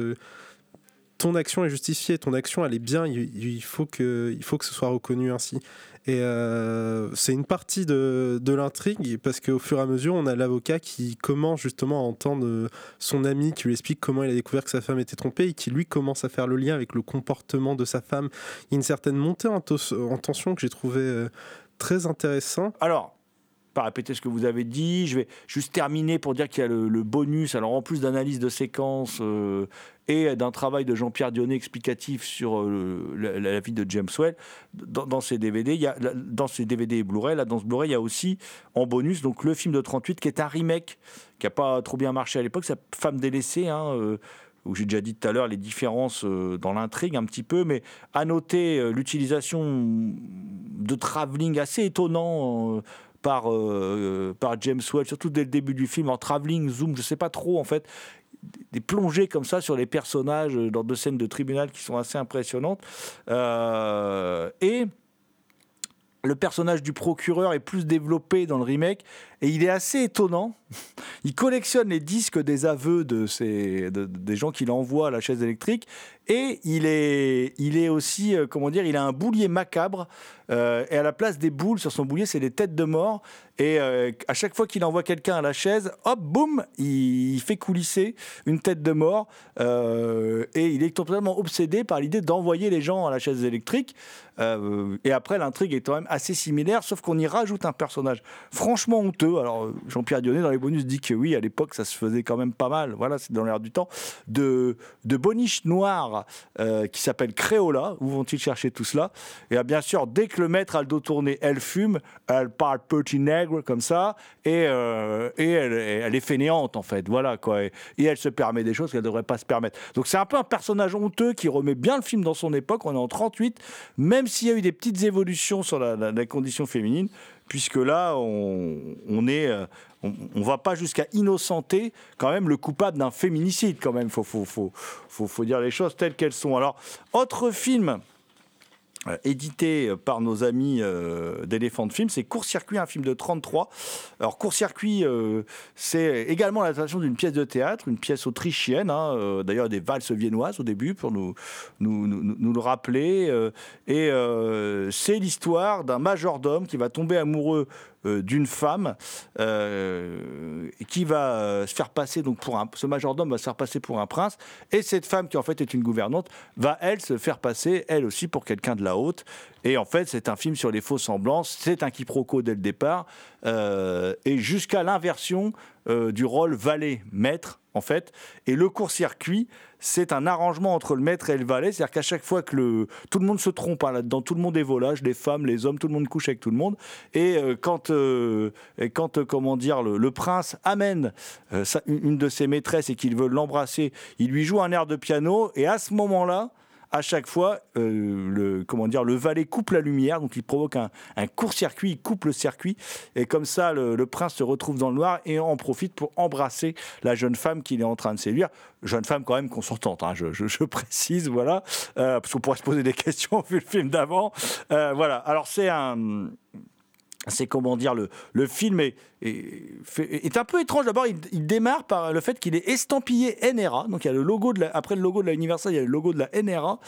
ton action est justifiée, ton action elle est bien, il faut, que, il faut que ce soit reconnu ainsi. Et euh, c'est une partie de, l'intrigue parce qu'au fur et à mesure, on a l'avocat qui commence justement à entendre euh, son ami qui lui explique comment il a découvert que sa femme était trompée et qui lui commence à faire le lien avec le comportement de sa femme. Il y a une certaine montée en, tension que j'ai trouvé euh, très intéressant. Alors, pas répéter ce que vous avez dit, je vais juste terminer pour dire qu'il y a le, bonus, alors en plus d'analyse de séquences euh, et d'un travail de Jean-Pierre Dionnet explicatif sur euh, la, vie de James Well, dans, dans ces DVD, il y a, dans ces DVD et Blu-ray, là, dans ce Blu-ray, il y a aussi en bonus donc le film de 38 qui est un remake qui n'a pas trop bien marché à l'époque, c'est Femme délaissée, hein, euh, où j'ai déjà dit tout à l'heure les différences euh, dans l'intrigue un petit peu, mais à noter l'utilisation de travelling assez étonnant par, par James Well, surtout dès le début du film, en travelling, zoom, je sais pas trop en fait, des plongées comme ça sur les personnages euh, dans deux scènes de tribunal qui sont assez impressionnantes. Euh, et le personnage du procureur est plus développé dans le remake et il est assez étonnant. Il collectionne les disques des aveux de ces, de- des gens qu'il envoie à la chaise électrique et il est, il est aussi, euh, comment dire, il a un boulier macabre euh, et à la place des boules sur son boulier, c'est des têtes de mort. Et euh, à chaque fois qu'il envoie quelqu'un à la chaise, hop, boum, il, fait coulisser une tête de mort. et il est totalement obsédé par l'idée d'envoyer les gens à la chaise électrique. Et après, l'intrigue est quand même assez similaire, sauf qu'on y rajoute un personnage franchement honteux. Alors, euh, Jean-Pierre Dionnet, dans les bonus, dit que oui, à l'époque, ça se faisait quand même pas mal. Voilà, c'est dans l'air du temps. De, de boniche noire euh, qui s'appelle Créola. Où vont-ils chercher tout cela? Et ah, bien sûr, dès que le maître a le dos tourné, elle fume, elle parle petit nègre comme ça, et, euh, et elle, elle est fainéante en fait. Voilà quoi. Et, elle se permet des choses qu'elle ne devrait pas se permettre. Donc c'est un peu un personnage honteux qui remet bien le film dans son époque. On est en 38, même s'il y a eu des petites évolutions sur la condition féminine, puisque là, on, est. euh, on, va pas jusqu'à innocenter quand même le coupable d'un féminicide quand même. Faut, faut, faut, dire les choses telles qu'elles sont. Alors, autre film édité par nos amis euh, d'Elephant Film, c'est Court-Circuit, un film de 33. Alors Court-Circuit, euh, c'est également l'adaptation d'une pièce de théâtre, une pièce autrichienne, hein, euh, d'ailleurs des valses viennoises au début, pour nous, nous, nous, le rappeler. euh, et euh, c'est l'histoire d'un majordome qui va tomber amoureux euh, d'une femme euh, qui va euh, se faire passer donc pour un ce majordome va se faire passer pour un prince. Et cette femme qui en fait est une gouvernante va elle se faire passer elle aussi pour quelqu'un de la haute. Et en fait c'est un film sur les faux semblances c'est un quiproquo dès le départ. Euh, et jusqu'à l'inversion euh, du rôle valet maître en fait. Et le court-circuit c'est un arrangement entre le maître et le valet. C'est-à-dire qu'à chaque fois que le tout le monde se trompe hein, là-dedans tout le monde est volage les femmes les hommes tout le monde couche avec tout le monde. Et euh, quand euh, et quand comment dire le, prince amène une de ses maîtresses et qu'il veut l'embrasser il lui joue un air de piano. Et à ce moment-là à chaque fois, euh, le, comment dire, le valet coupe la lumière, donc il provoque un, court-circuit, il coupe le circuit, et comme ça, le, prince se retrouve dans le noir et en profite pour embrasser la jeune femme qu'il est en train de séduire. Jeune femme quand même consentante, hein, je précise, voilà, euh, parce qu'on pourrait se poser des questions vu le film d'avant. Euh, voilà, alors c'est un c'est comment dire le, le film est, est, un peu étrange. D'abord il, démarre par le fait qu'il est estampillé NRA donc il y a le logo de la- après le logo de la Universal il y a le logo de la NRA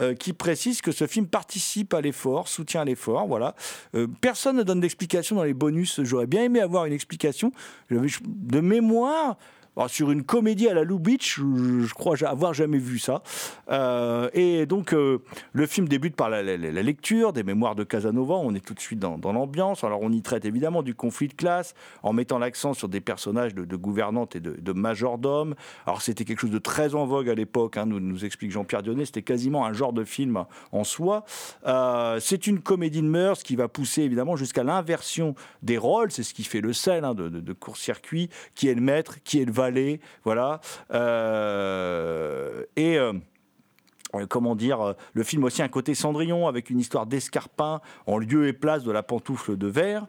euh, qui précise que ce film participe à l'effort soutient l'effort voilà. Euh, personne ne donne d'explication dans les bonus. J'aurais bien aimé avoir une explication. De mémoire alors, sur une comédie à la Lou Beach, je, crois avoir jamais vu ça. Euh, et donc, euh, le film débute par la, la- lecture des mémoires de Casanova. On est tout de suite dans, l'ambiance. Alors, on y traite évidemment du conflit de classe, en mettant l'accent sur des personnages de, gouvernantes et de, majordomes. Alors, c'était quelque chose de très en vogue à l'époque, hein, nous, nous explique Jean-Pierre Dionnet. C'était quasiment un genre de film en soi. Euh, c'est une comédie de mœurs qui va pousser évidemment jusqu'à l'inversion des rôles. C'est ce qui fait le sel hein, de, de- de court-circuit. Qui est le maître, qui est le Voilà. Euh, et. euh, euh, comment dire, le film aussi un côté Cendrillon avec une histoire d'escarpin en lieu et place de la pantoufle de verre.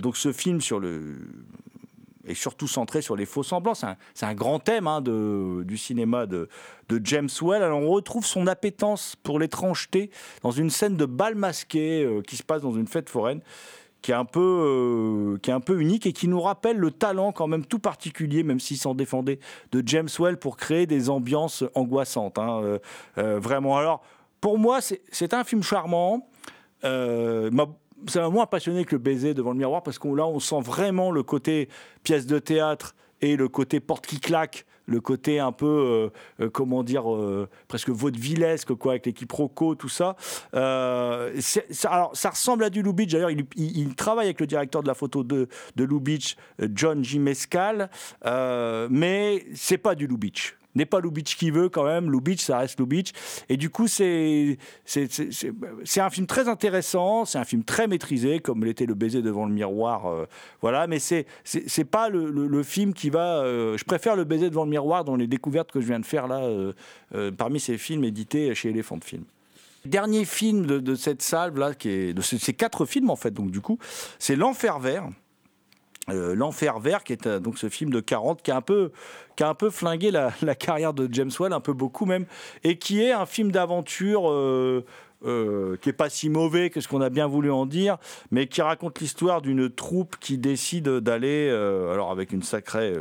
Donc ce film sur le est surtout centré sur les faux semblants. C'est un, un grand thème hein, de, du cinéma de, James Well. Alors on retrouve son appétence pour l'étrangeté dans une scène de bal masqué qui se passe dans une fête foraine qui est un peu euh, qui est un peu unique et qui nous rappelle le talent quand même tout particulier même s'il s'en défendait de James Well pour créer des ambiances angoissantes hein, euh, euh, vraiment. Alors pour moi c'est un film charmant. M'a- ça m'a moins passionné que le baiser devant le miroir parce qu'on là on sent vraiment le côté pièce de théâtre et le côté porte qui claque le côté un peu, euh, euh, comment dire, euh, presque vaudevillesque, quoi, avec les quiproquos, tout ça. Alors, ça ressemble à du Lubitsch. D'ailleurs, il, il- il travaille avec le directeur de la photo de, de John J. Mescal, mais c'est pas du Lubitsch. N'est pas Lubitsch qui veut quand même. Lubitsch, ça reste Lubitsch. Et du coup, c'est un film très intéressant. C'est un film très maîtrisé, comme l'était Le baiser devant le miroir. euh, voilà, mais c'est c'est pas le, le- film qui va. euh, je préfère Le baiser devant le miroir dans les découvertes que je viens de faire là, euh, parmi ces films édités chez Elephant Film. Dernier film de, de cette salve là, qui est de ces quatre films en fait. Donc du coup, c'est L'Enfer Vert. Euh, L'Enfer Vert, qui est euh, donc ce film de 40, qui a un peu, qui a un peu flingué la, carrière de James Well, un peu beaucoup même, et qui est un film d'aventure euh, qui est pas si mauvais que ce qu'on a bien voulu en dire, mais qui raconte l'histoire d'une troupe qui décide d'aller, alors avec une sacrée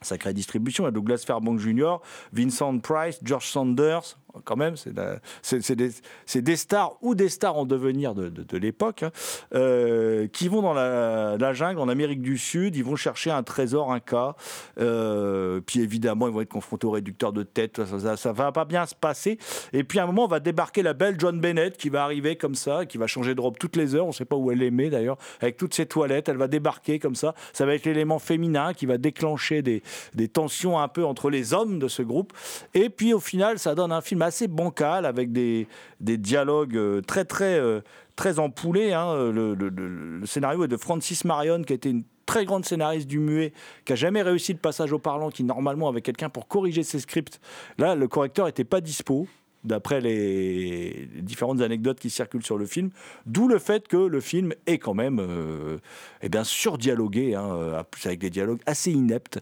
sacrée distribution. A Douglas Fairbanks Jr., Vincent Price, George Sanders, quand même, c'est des, stars ou des stars en devenir de, l'époque, hein, euh, qui vont dans la, jungle en Amérique du Sud, ils vont chercher un trésor, un cas, euh, puis évidemment ils vont être confrontés au réducteur de tête, ça, ça, va pas bien se passer. Et puis à un moment, on va débarquer la belle John Bennett qui va arriver comme ça, qui va changer de robe toutes les heures, on sait pas où elle met d'ailleurs, avec toutes ses toilettes, elle va débarquer comme ça, ça va être l'élément féminin qui va déclencher des tensions un peu entre les hommes de ce groupe. Et puis au final, ça donne un film assez bancal avec des, des dialogues euh, très très euh, très empoulés. hein. Le- le scénario est de Francis Marion, qui a été une très grande scénariste du muet, qui a jamais réussi le passage au parlant, qui normalement avait quelqu'un pour corriger ses scripts. Là, le correcteur était pas dispo d'après les différentes anecdotes qui circulent sur le film, d'où le fait que le film est quand même euh, eh bien surdialogué, hein, euh, avec des dialogues assez ineptes.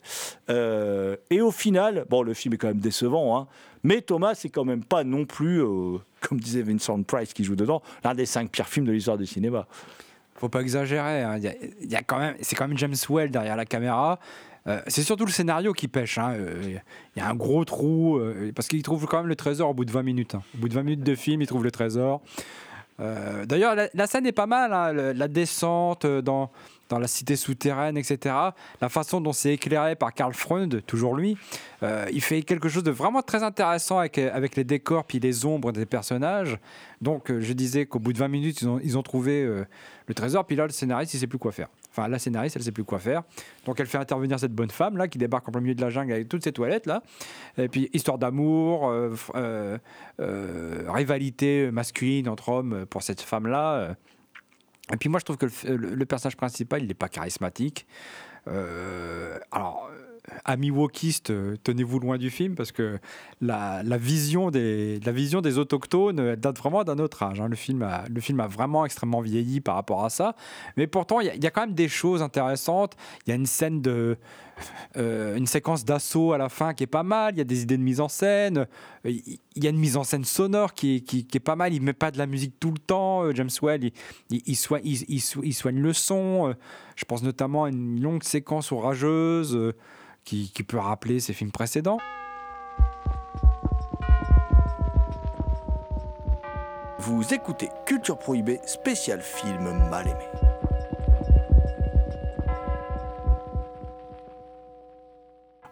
Euh, et au final, bon, le film est quand même décevant, hein, mais Thomas, c'est quand même pas non plus, euh, comme disait Vincent Price qui joue dedans, l'un des cinq pires films de l'histoire du cinéma. faut pas exagérer. hein. Y a quand même, c'est quand même James Well derrière la caméra. Euh, c'est surtout le scénario qui pêche. hein. Euh, Il y a un gros trou euh, parce qu'il trouve quand même le trésor au bout de 20 minutes. hein. Au bout de 20 minutes de film, il trouve le trésor. D'ailleurs, la, scène est pas mal. hein. La descente dans, dans la cité souterraine, etc. La façon dont c'est éclairé par Karl Freund, toujours lui, euh, il fait quelque chose de vraiment très intéressant avec, avec les décors puis les ombres des personnages. Donc, euh, je disais qu'au bout de 20 minutes, ils ont, ils ont trouvé euh, le trésor. Puis là, le scénariste, il sait plus quoi faire. Enfin, la scénariste, elle sait plus quoi faire. Donc, elle fait intervenir cette bonne femme là qui débarque en plein milieu de la jungle avec toutes ses toilettes là. Et puis, histoire d'amour, rivalité masculine entre hommes pour cette femme là. Et puis, moi, je trouve que le, le- personnage principal, il n'est pas charismatique. Euh, alors. Euh, amis wokistes, euh, tenez-vous loin du film parce que la, vision, des, la vision des autochtones elle date vraiment d'un autre âge. hein. Le, film a, le film a vraiment extrêmement vieilli par rapport à ça. Mais pourtant, il y, a- quand même des choses intéressantes. Il y a une scène de. euh, une séquence d'assaut à la fin qui est pas mal, il y a des idées de mise en scène, euh, il y a une mise en scène sonore qui est, qui, est pas mal, il met pas de la musique tout le temps, euh, James Well, il, il, soigne, le son, euh, je pense notamment à une longue séquence orageuse euh, qui, peut rappeler ses films précédents. Vous écoutez Culture Prohibée, spécial film mal aimé.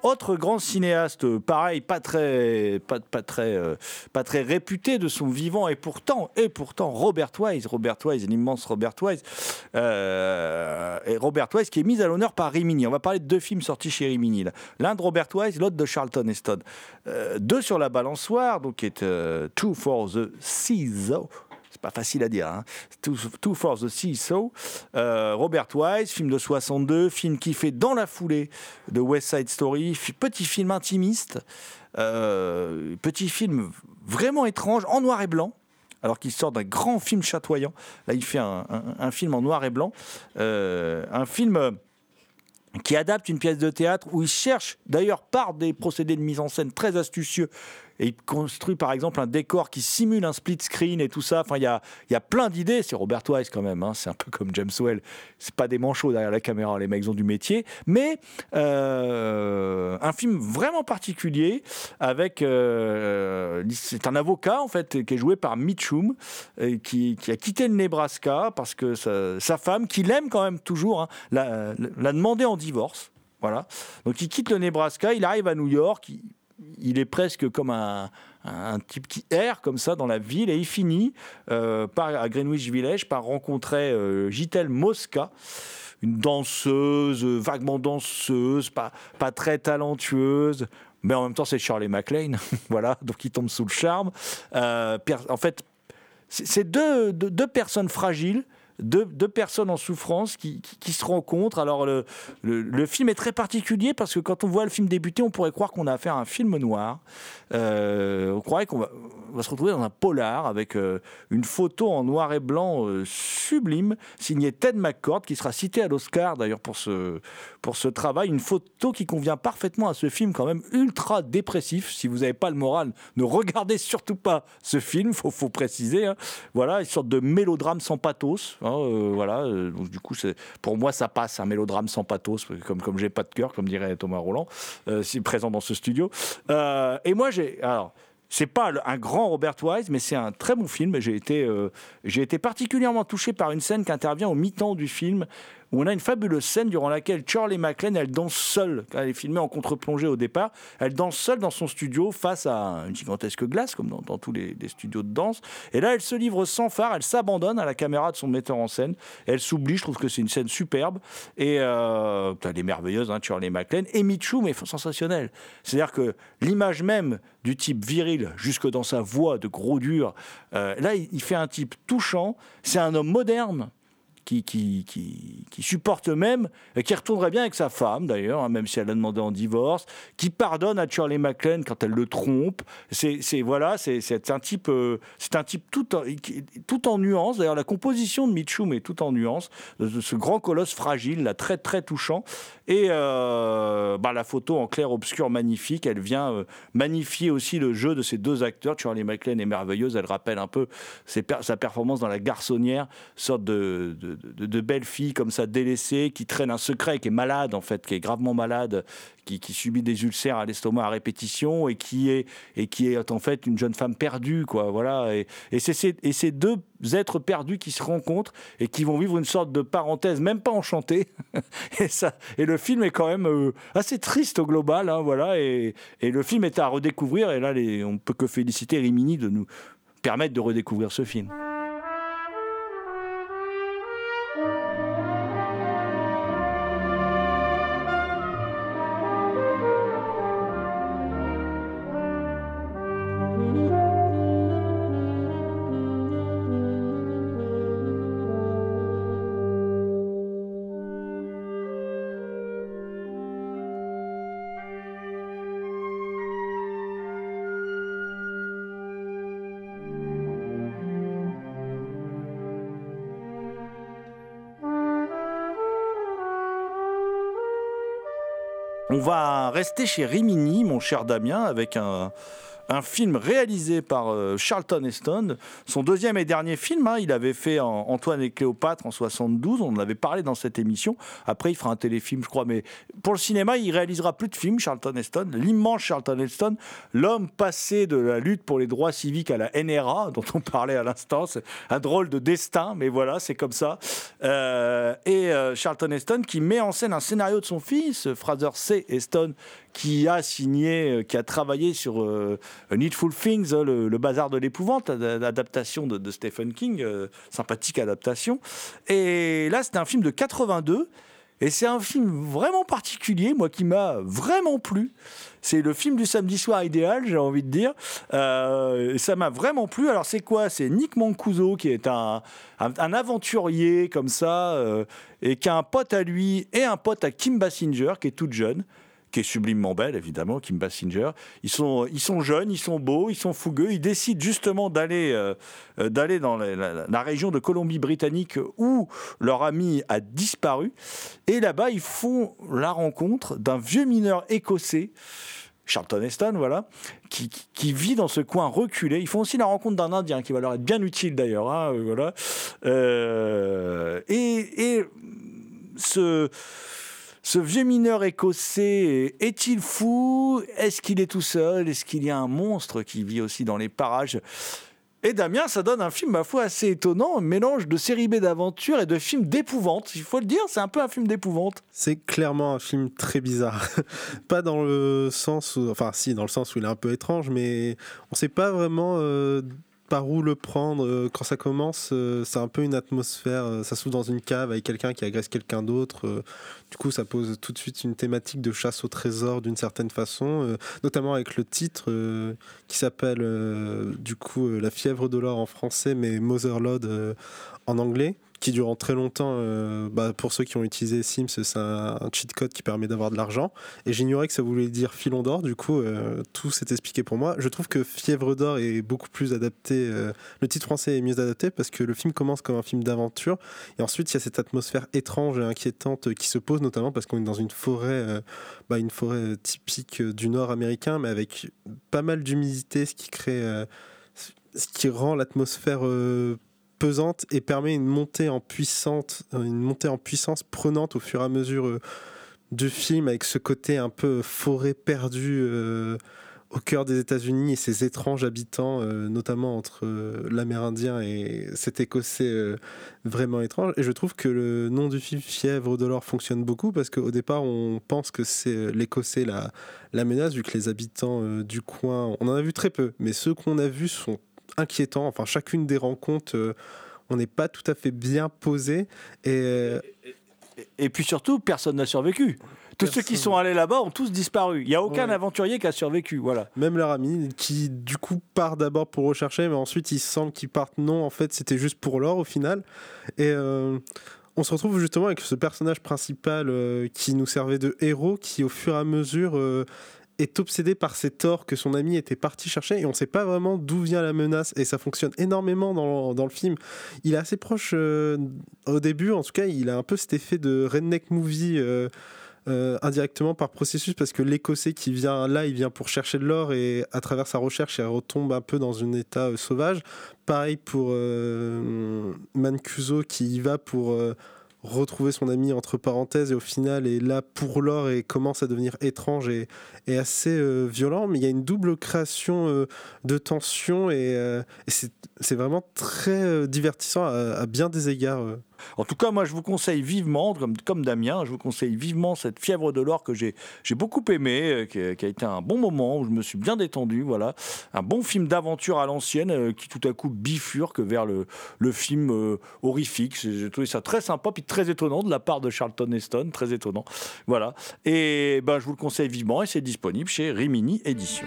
Autre grand cinéaste, pareil, pas très, pas, très, euh, pas très réputé de son vivant, et pourtant, et pourtant, Robert Wise, Robert Wise, l'immense Robert Wise, euh, et Robert Wise qui est mis à l'honneur par Rimini. On va parler de deux films sortis chez Rimini. L'un de Robert Wise, l'autre de Charlton Heston. Euh, deux sur la balançoire, donc qui est Two for the Seesaw. Pas facile à dire. Hein. Two, for the Seesaw. Euh, Robert Wise, film de 62, film qui fait dans la foulée de West Side Story, petit film intimiste, euh, petit film vraiment étrange, en noir et blanc. Alors qu'il sort d'un grand film chatoyant. Là, il fait un, film en noir et blanc. Euh, un film qui adapte une pièce de théâtre où il cherche, d'ailleurs par des procédés de mise en scène très astucieux, et il construit par exemple un décor qui simule un split screen et tout ça. Enfin, il y a, y a plein d'idées. C'est Robert Wise quand même. hein. C'est un peu comme James Well. C'est pas des manchots derrière la caméra. Les mecs ont du métier. Mais euh, un film vraiment particulier avec. euh, c'est un avocat en fait qui est joué par Mitchum, qui, qui a quitté le Nebraska parce que sa, femme, qui l'aime quand même toujours, hein, l'a, demandé en divorce. Voilà. Donc il quitte le Nebraska, il arrive à New York, il est presque comme un, un type qui erre comme ça dans la ville et il finit euh, par, à Greenwich Village par rencontrer euh, Mosca, une danseuse, vaguement danseuse, pas, pas très talentueuse. Mais en même temps, c'est Shirley MacLaine, voilà, donc il tombe sous le charme. Euh, en fait, c'est deux, deux personnes fragiles, deux, personnes en souffrance qui, se rencontrent. Alors, le, le, film est très particulier parce que quand on voit le film débuter, on pourrait croire qu'on a affaire à un film noir. Euh, on croirait qu'on va, on va se retrouver dans un polar avec euh, une photo en noir et blanc euh, sublime, signée Ted McCord, qui sera cité à l'Oscar d'ailleurs pour ce, pour ce travail. Une photo qui convient parfaitement à ce film, quand même ultra dépressif. Si vous n'avez pas le moral, ne regardez surtout pas ce film, faut, faut préciser. hein. Voilà, une sorte de mélodrame sans pathos. Hein, euh, voilà, euh, du coup, pour moi, ça passe, un mélodrame sans pathos, comme, comme j'ai pas de cœur, comme dirait Thomas Roland, euh, si présent dans ce studio. Et moi, j'ai. Alors. C'est pas un grand Robert Wise, mais c'est un très bon film. J'ai été, j'ai été particulièrement touché par une scène qui intervient au mi-temps du film, on a une fabuleuse scène durant laquelle Charlie MacLaine, elle danse seule. Elle est filmée en contre-plongée au départ. Elle danse seule dans son studio face à une gigantesque glace, comme dans, tous les, studios de danse. Et là, elle se livre sans phare, elle s'abandonne à la caméra de son metteur en scène. Elle s'oublie, je trouve que c'est une scène superbe. Et euh, elle est merveilleuse, hein, Charlie MacLaine. Et Mitchum est sensationnel. C'est-à-dire que l'image même du type viril, jusque dans sa voix de gros dur, euh, là, il fait un type touchant. C'est un homme moderne qui, qui, qui, supporte même, et qui retournerait bien avec sa femme d'ailleurs, hein, même si elle l'a demandé en divorce, qui pardonne à Shirley MacLaine quand elle le trompe. C'est voilà, c'est un type, euh, c'est un type tout en, tout en nuances. D'ailleurs, la composition de Mitchum est tout en nuances. De, ce grand colosse fragile, là, très très touchant. Et euh, bah, la photo en clair obscur magnifique, elle vient euh, magnifier aussi le jeu de ces deux acteurs. Shirley MacLaine est merveilleuse, elle rappelle un peu sa performance dans La Garçonnière, sorte de, de- de belle fille comme ça délaissée, qui traîne un secret, qui est malade en fait, qui est gravement malade, qui, subit des ulcères à l'estomac à répétition et qui est et qui est en fait une jeune femme perdue quoi. Voilà. Et, c'est ces, ces deux êtres perdus qui se rencontrent et qui vont vivre une sorte de parenthèse, même pas enchantée. et ça et le film est quand même euh, assez triste au global. hein, voilà. Et, et le film est à redécouvrir. Et là, les, on peut que féliciter Rimini de nous permettre de redécouvrir ce film. On va rester chez Rimini, mon cher Damien, avec un, film réalisé par euh, Charlton Heston, son deuxième et dernier film. hein, il avait fait Antoine et Cléopâtre en 72, on en avait parlé dans cette émission. Après, il fera un téléfilm, je crois, mais pour le cinéma, il réalisera plus de films, Charlton Heston, l'immense Charlton Heston, l'homme passé de la lutte pour les droits civiques à la NRA, dont on parlait à l'instant. C'est un drôle de destin, mais voilà, c'est comme ça. Euh, et euh, Charlton Heston qui met en scène un scénario de son fils, Fraser C. Heston, qui a signé, euh, qui a travaillé sur Needful Things, euh, le, bazar de l'épouvante, ad- l'adaptation de, de Stephen King, sympathique adaptation. Et là, c'est un film de 82. Et c'est un film vraiment particulier, moi, qui m'a vraiment plu. C'est le film du samedi soir idéal, j'ai envie de dire. Euh, ça m'a vraiment plu. Alors, c'est quoi? C'est Nick Mancuso, qui est un, aventurier comme ça, euh, et qui a un pote à lui et un pote à Kim Basinger, qui est toute jeune qui est sublimement belle, évidemment, Kim Basinger. Ils sont, ils sont jeunes, ils sont beaux, ils sont fougueux. Ils décident justement d'aller euh, euh, d'aller dans la, région de Colombie-Britannique où leur ami a disparu. Et là-bas, ils font la rencontre d'un vieux mineur écossais. Charlton Heston, voilà, qui, qui- vit dans ce coin reculé. Ils font aussi la rencontre d'un Indien qui va leur être bien utile d'ailleurs. hein, euh, voilà. Et, et ce, ce vieux mineur écossais est-il fou? Est-ce qu'il est tout seul? Est-ce qu'il y a un monstre qui vit aussi dans les parages? Et Damien, ça donne un film, ma foi, assez étonnant, un mélange de série B d'aventure et de film d'épouvante. Il faut le dire, c'est un peu un film d'épouvante. C'est clairement un film très bizarre. pas dans le sens où, enfin si, dans le sens où il est un peu étrange, mais on sait pas vraiment euh, par où le prendre. Euh, Quand ça commence, euh, c'est un peu une atmosphère. euh, Ça s'ouvre dans une cave avec quelqu'un qui agresse quelqu'un d'autre. Du coup, ça pose tout de suite une thématique de chasse au trésor d'une certaine façon, notamment avec le titre qui s'appelle du coup La fièvre de l'or en français, mais Motherlode en anglais, durant très longtemps, euh, bah, pour ceux qui ont utilisé Sims, c'est un, cheat code qui permet d'avoir de l'argent. Et j'ignorais que ça voulait dire filon d'or, du coup, euh, tout s'est expliqué pour moi. Je trouve que Fièvre d'or est beaucoup plus adapté, euh, le titre français est mieux adapté parce que le film commence comme un film d'aventure, et ensuite il y a cette atmosphère étrange et inquiétante qui se pose, notamment parce qu'on est dans une forêt, bah, une forêt typique du nord américain, mais avec pas mal d'humidité, ce qui crée. ce qui rend l'atmosphère pesante et permet une montée en puissante, une montée en puissance prenante au fur et à mesure euh, du film avec ce côté un peu forêt perdue euh, au cœur des États-Unis et ces étranges habitants, euh, notamment entre euh, l'Amérindien et cet Écossais euh, vraiment étrange. Et je trouve que le nom du film Fièvre de l'or fonctionne beaucoup parce qu'au départ on pense que c'est euh, l'Écossais la, la menace vu que les habitants euh, du coin, on en a vu très peu, mais ceux qu'on a vus sont inquiétants. Enfin, chacune des rencontres, euh, on n'est pas tout à fait bien posé. Et euh, Et puis surtout, personne n'a survécu. Tous ceux qui sont allés là-bas ont tous disparu. Il n'y a aucun Ouais. aventurier qui a survécu. Voilà. même leur ami, qui du coup part d'abord pour rechercher, mais ensuite il semble qu'ils partent non, en fait c'était juste pour l'or au final. Et euh, on se retrouve justement avec ce personnage principal euh, qui nous servait de héros, qui au fur et à mesure euh, est obsédé par ces torts que son ami était parti chercher et on ne sait pas vraiment d'où vient la menace et ça fonctionne énormément dans, dans le film. Il est assez proche euh, au début, en tout cas il a un peu cet effet de redneck movie euh, euh, indirectement par processus parce que l'écossais qui vient là il vient pour chercher de l'or et à travers sa recherche il retombe un peu dans un état sauvage. Pareil pour Mancuso qui y va pour... retrouver son ami entre parenthèses et au final est là pour l'or et commence à devenir étrange et, assez euh, violent mais il y a une double création euh, de tension et, euh, c'est vraiment très divertissant à, bien des égards. En tout cas, moi, je vous conseille vivement, comme, comme Damien, je vous conseille vivement cette fièvre de l'or que j'ai beaucoup aimé, euh, qui, a- qui a été un bon moment où je me suis bien détendu. Voilà, un bon film d'aventure à l'ancienne euh, qui tout à coup bifurque vers le, le film euh, horrifique. J'ai trouvé ça très sympa puis très étonnant de la part de Charlton Heston, très étonnant. Voilà, et ben je vous le conseille vivement et c'est disponible chez Rimini Édition.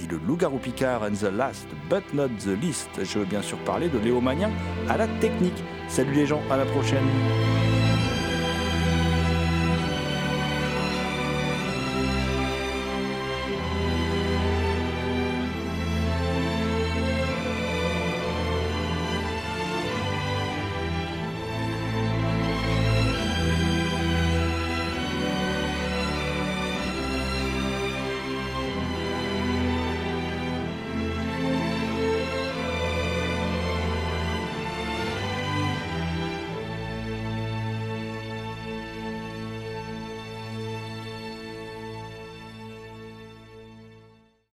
dit Le Loup-Garou Picard and the Last but not the least. Je veux bien sûr parler de Léo Magnin à la technique. Salut les gens, à la prochaine.